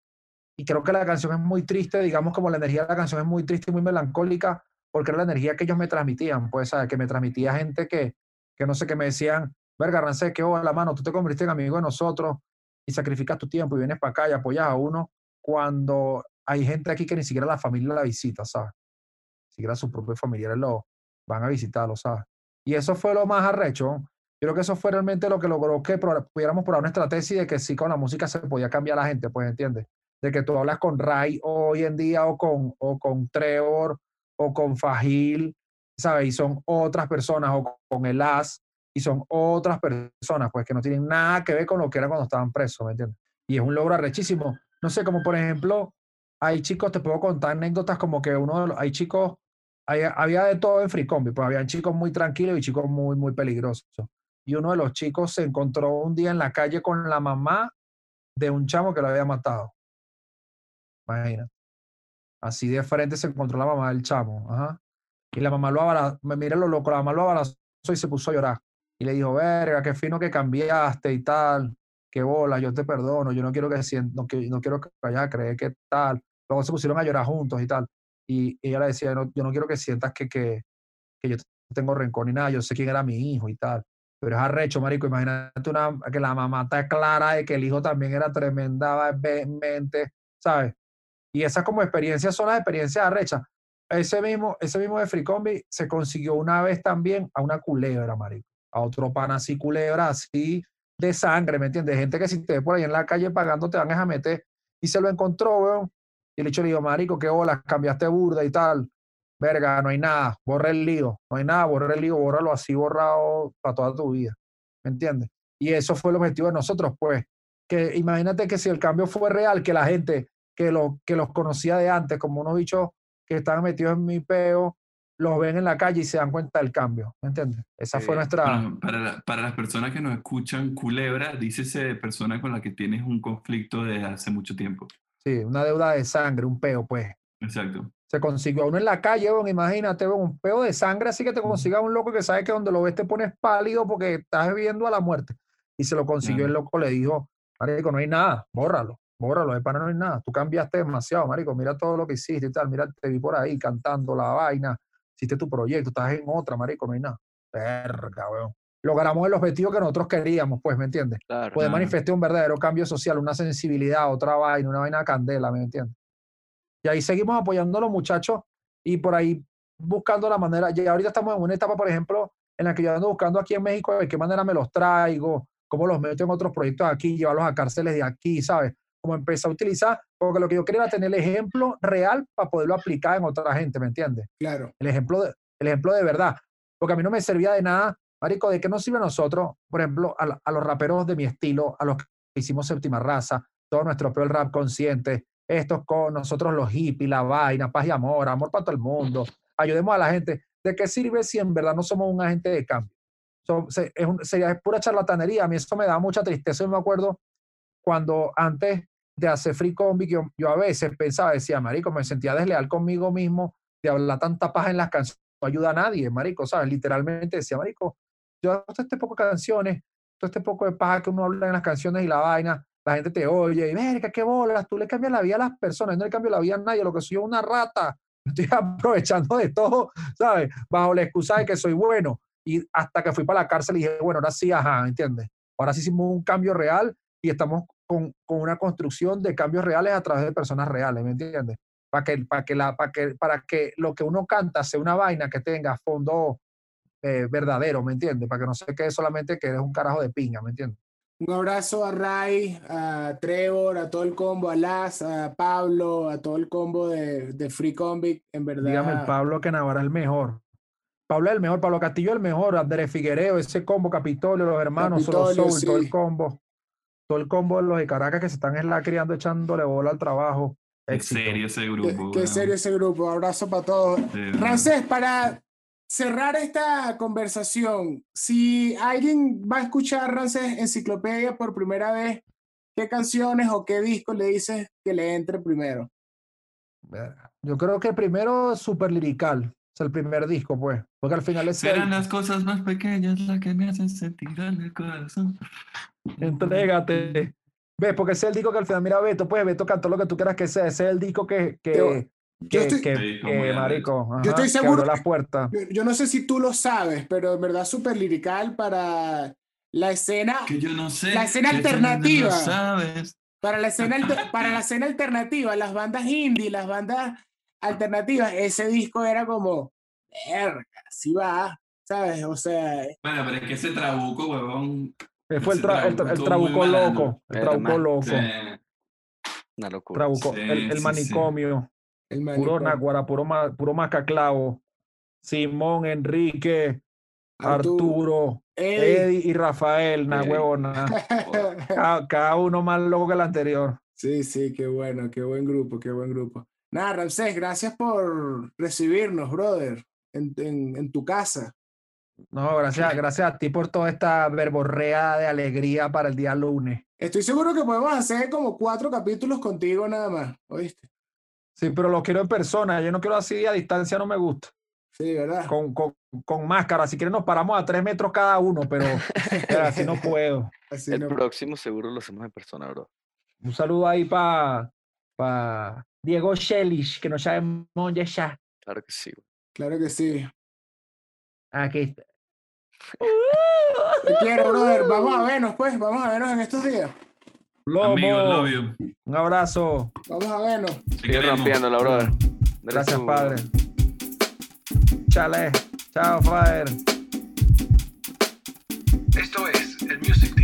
Y creo que la canción es muy triste, digamos como la energía de la canción es muy triste y muy melancólica, porque era la energía que ellos me transmitían, pues, ¿sabes? Que me transmitía gente que, que no sé, que me decían, verga, Rancé, que oh, la mano, tú te convertiste en amigo de nosotros y sacrificas tu tiempo y vienes para acá y apoyas a uno cuando hay gente aquí que ni siquiera la familia la visita, ¿sabes? Ni siquiera sus propios familiares lo van a visitarlo, ¿sabes? Y eso fue lo más arrecho. Yo creo que eso fue realmente lo que logró que pudiéramos probar nuestra estrategia de que sí con la música se podía cambiar la gente, pues, ¿entiendes? De que tú hablas con Ray hoy en día o con, o con Trevor o con Fajil, ¿sabes? Y son otras personas, o con el AS, y son otras personas, pues que no tienen nada que ver con lo que era cuando estaban presos, ¿me entiendes? Y es un logro arrechísimo. No sé, como por ejemplo, hay chicos, te puedo contar anécdotas como que uno de los, hay chicos había, de todo en Fricombi, pues habían chicos muy tranquilos y chicos muy, muy peligrosos. Y uno de los chicos se encontró un día en la calle con la mamá de un chamo que lo había matado. Imagínate. Así de frente se encontró la mamá del chamo. Ajá. Y la mamá lo abrazó, mire lo loco, la mamá lo abrazó y se puso a llorar. Y le dijo, verga, qué fino que cambiaste y tal, qué bola, yo te perdono, yo no quiero que, no, no quiero que vayas a creer que tal. Luego se pusieron a llorar juntos y tal. Y ella le decía, yo no quiero que sientas que, que, que yo tengo rencor ni nada, yo sé quién era mi hijo y tal. Pero es arrecho, marico, imagínate una, que la mamá está clara de que el hijo también era tremenda, mente, ¿sabes? Y esas como experiencias son las experiencias arrechas. Ese mismo, ese mismo de Fricombi se consiguió una vez también a una culebra, marico. A otro pan así culebra, así de sangre, ¿me entiendes? Gente que si te ve por ahí en la calle pagando te van a meter. Y se lo encontró, weón. Y el hecho le dijo, marico, qué hola, cambiaste burda y tal. Verga, no hay nada, borra el lío. No hay nada, borra el lío, bórralo así borrado para toda tu vida. ¿Me entiendes? Y eso fue el objetivo de nosotros, pues. Que imagínate que si el cambio fue real, que la gente que, lo, que los conocía de antes, como unos bichos que estaban metidos en mi peo, los ven en la calle y se dan cuenta del cambio, ¿me entiendes? Esa fue nuestra... Para, para, las personas que nos escuchan, culebra, dícese de persona con la que tienes un conflicto desde hace mucho tiempo. Sí, una deuda de sangre, un peo, pues. Exacto. Se consiguió a uno en la calle, bueno, imagínate, un peo de sangre, así que te consiga un loco que sabe que donde lo ves te pones pálido porque estás viviendo a la muerte. Y se lo consiguió, el loco le dijo, marico, no hay nada, bórralo. Bórralo, de pana no hay nada. Tú cambiaste demasiado, marico. Mira todo lo que hiciste y tal. Mira, te vi por ahí cantando la vaina. Hiciste tu proyecto, estás en otra, marico, no hay nada. Verga, weón. Logramos el objetivo que nosotros queríamos, pues, ¿me entiendes? Claro, Puede manifestar un verdadero cambio social, una sensibilidad, otra vaina, una vaina candela, ¿me entiendes? Y ahí seguimos apoyando a los muchachos y por ahí buscando la manera. Ya ahorita estamos en una etapa, por ejemplo, en la que yo ando buscando aquí en México de qué manera me los traigo, cómo los meto en otros proyectos aquí, llevarlos a cárceles de aquí, ¿sabes? Como empecé a utilizar, porque lo que yo quería era tener el ejemplo real para poderlo aplicar en otra gente, ¿me entiendes? Claro. El ejemplo, de, el ejemplo de verdad. Porque a mí no me servía de nada, Marico, ¿de qué nos sirve a nosotros, por ejemplo, a, los raperos de mi estilo, a los que hicimos séptima raza, todo nuestro peor rap consciente, estos con nosotros los hippies, la vaina, paz y amor, amor para todo el mundo, ayudemos a la gente. ¿De qué sirve si en verdad no somos un agente de cambio? es, sería pura charlatanería. A mí eso me da mucha tristeza. Yo me acuerdo cuando antes de hacer free combi, yo, yo, a veces pensaba, decía, marico, me sentía desleal conmigo mismo de hablar tanta paja en las canciones, no ayuda a nadie, marico, ¿sabes? Literalmente decía, marico, yo hago este poco de canciones, todo este poco de paja que uno habla en las canciones y la vaina, la gente te oye, y verga, qué bolas, tú le cambias la vida a las personas, no le cambio la vida a nadie, lo que soy yo una rata, [LAUGHS] estoy aprovechando de todo, ¿sabes? Bajo la excusa de que soy bueno. Y hasta que fui para la cárcel y dije, bueno, ahora sí, ajá, ¿entiendes? Ahora sí hicimos un cambio real y estamos con, con, una construcción de cambios reales a través de personas reales, ¿me entiendes? Para que, para, que la, para, que, para que lo que uno canta sea una vaina que tenga fondo eh, verdadero, ¿me entiendes? Para que no se quede solamente que eres un carajo de pinga, ¿me entiendes? Un abrazo a Ray, a Trevor, a todo el combo, a Las, a Pablo, a todo el combo de, de Free Convict, en verdad. Dígame Pablo que Navarra es el mejor. Pablo es el mejor, Pablo Castillo es el mejor, Andrés Figuereo, ese combo, Capitolio, los hermanos, Solo Soul, todo el combo todo el combo de los de Caracas que se están en la criando echándole bola al trabajo. Qué serio ese grupo. Qué, serio ese grupo. Abrazo para todos. Sí, para cerrar esta conversación, si alguien va a escuchar Rancés Enciclopedia por primera vez, ¿qué canciones o qué discos le dices que le entre primero? Yo creo que primero Super Lirical el primer disco, pues. Porque al final es. Serán las cosas más pequeñas las que me hacen sentir en el corazón. Entrégate. Ves, porque ese es el disco que al final, mira, Beto, pues Beto cantó lo que tú quieras que sea. Ese es el disco que. que yo, estoy, que, marico, yo estoy seguro. la puerta. Yo, no sé si tú lo sabes, pero en verdad súper lirical para la escena. Que yo no sé. La escena alternativa. sabes. Para la escena, para la escena alternativa, las bandas indie, las bandas alternativas, ese disco era como, verga, sí va, ¿sabes? O sea. Bueno, pero es que ese trabuco, huevón. Fue el, trabuco loco. El trabuco loco. Una locura. el, manicomio. El Puro Naguara, puro, puro Macaclavo. Simón, Enrique, Arturo, Eddie y Rafael, na huevona. [LAUGHS] cada, cada, uno más loco que el anterior. Sí, sí, qué bueno, qué buen grupo, qué buen grupo. Nada, Ramsés, gracias por recibirnos, brother, en, en, tu casa. No, gracias, gracias a ti por toda esta verborrea de alegría para el día lunes. Estoy seguro que podemos hacer como cuatro capítulos contigo nada más, ¿oíste? Sí, pero lo quiero en persona. Yo no quiero así a distancia, no me gusta. Sí, ¿verdad? Con, con, con máscara. Si quieren nos paramos a tres metros cada uno, pero, [LAUGHS] así no puedo. el próximo seguro lo hacemos en persona, bro. Un saludo ahí para pa Diego Shelish, que nos sabemos ya. Claro que sí. Claro que sí. Aquí está. Te quiero, brother. Vamos a [LAUGHS] vernos, pues. Vamos a vernos en estos días. Lomo. Un abrazo. Vamos a vernos. Sigue rompiéndola, brother. Gracias, padre. Chale. Chao, Fire. Esto es el Music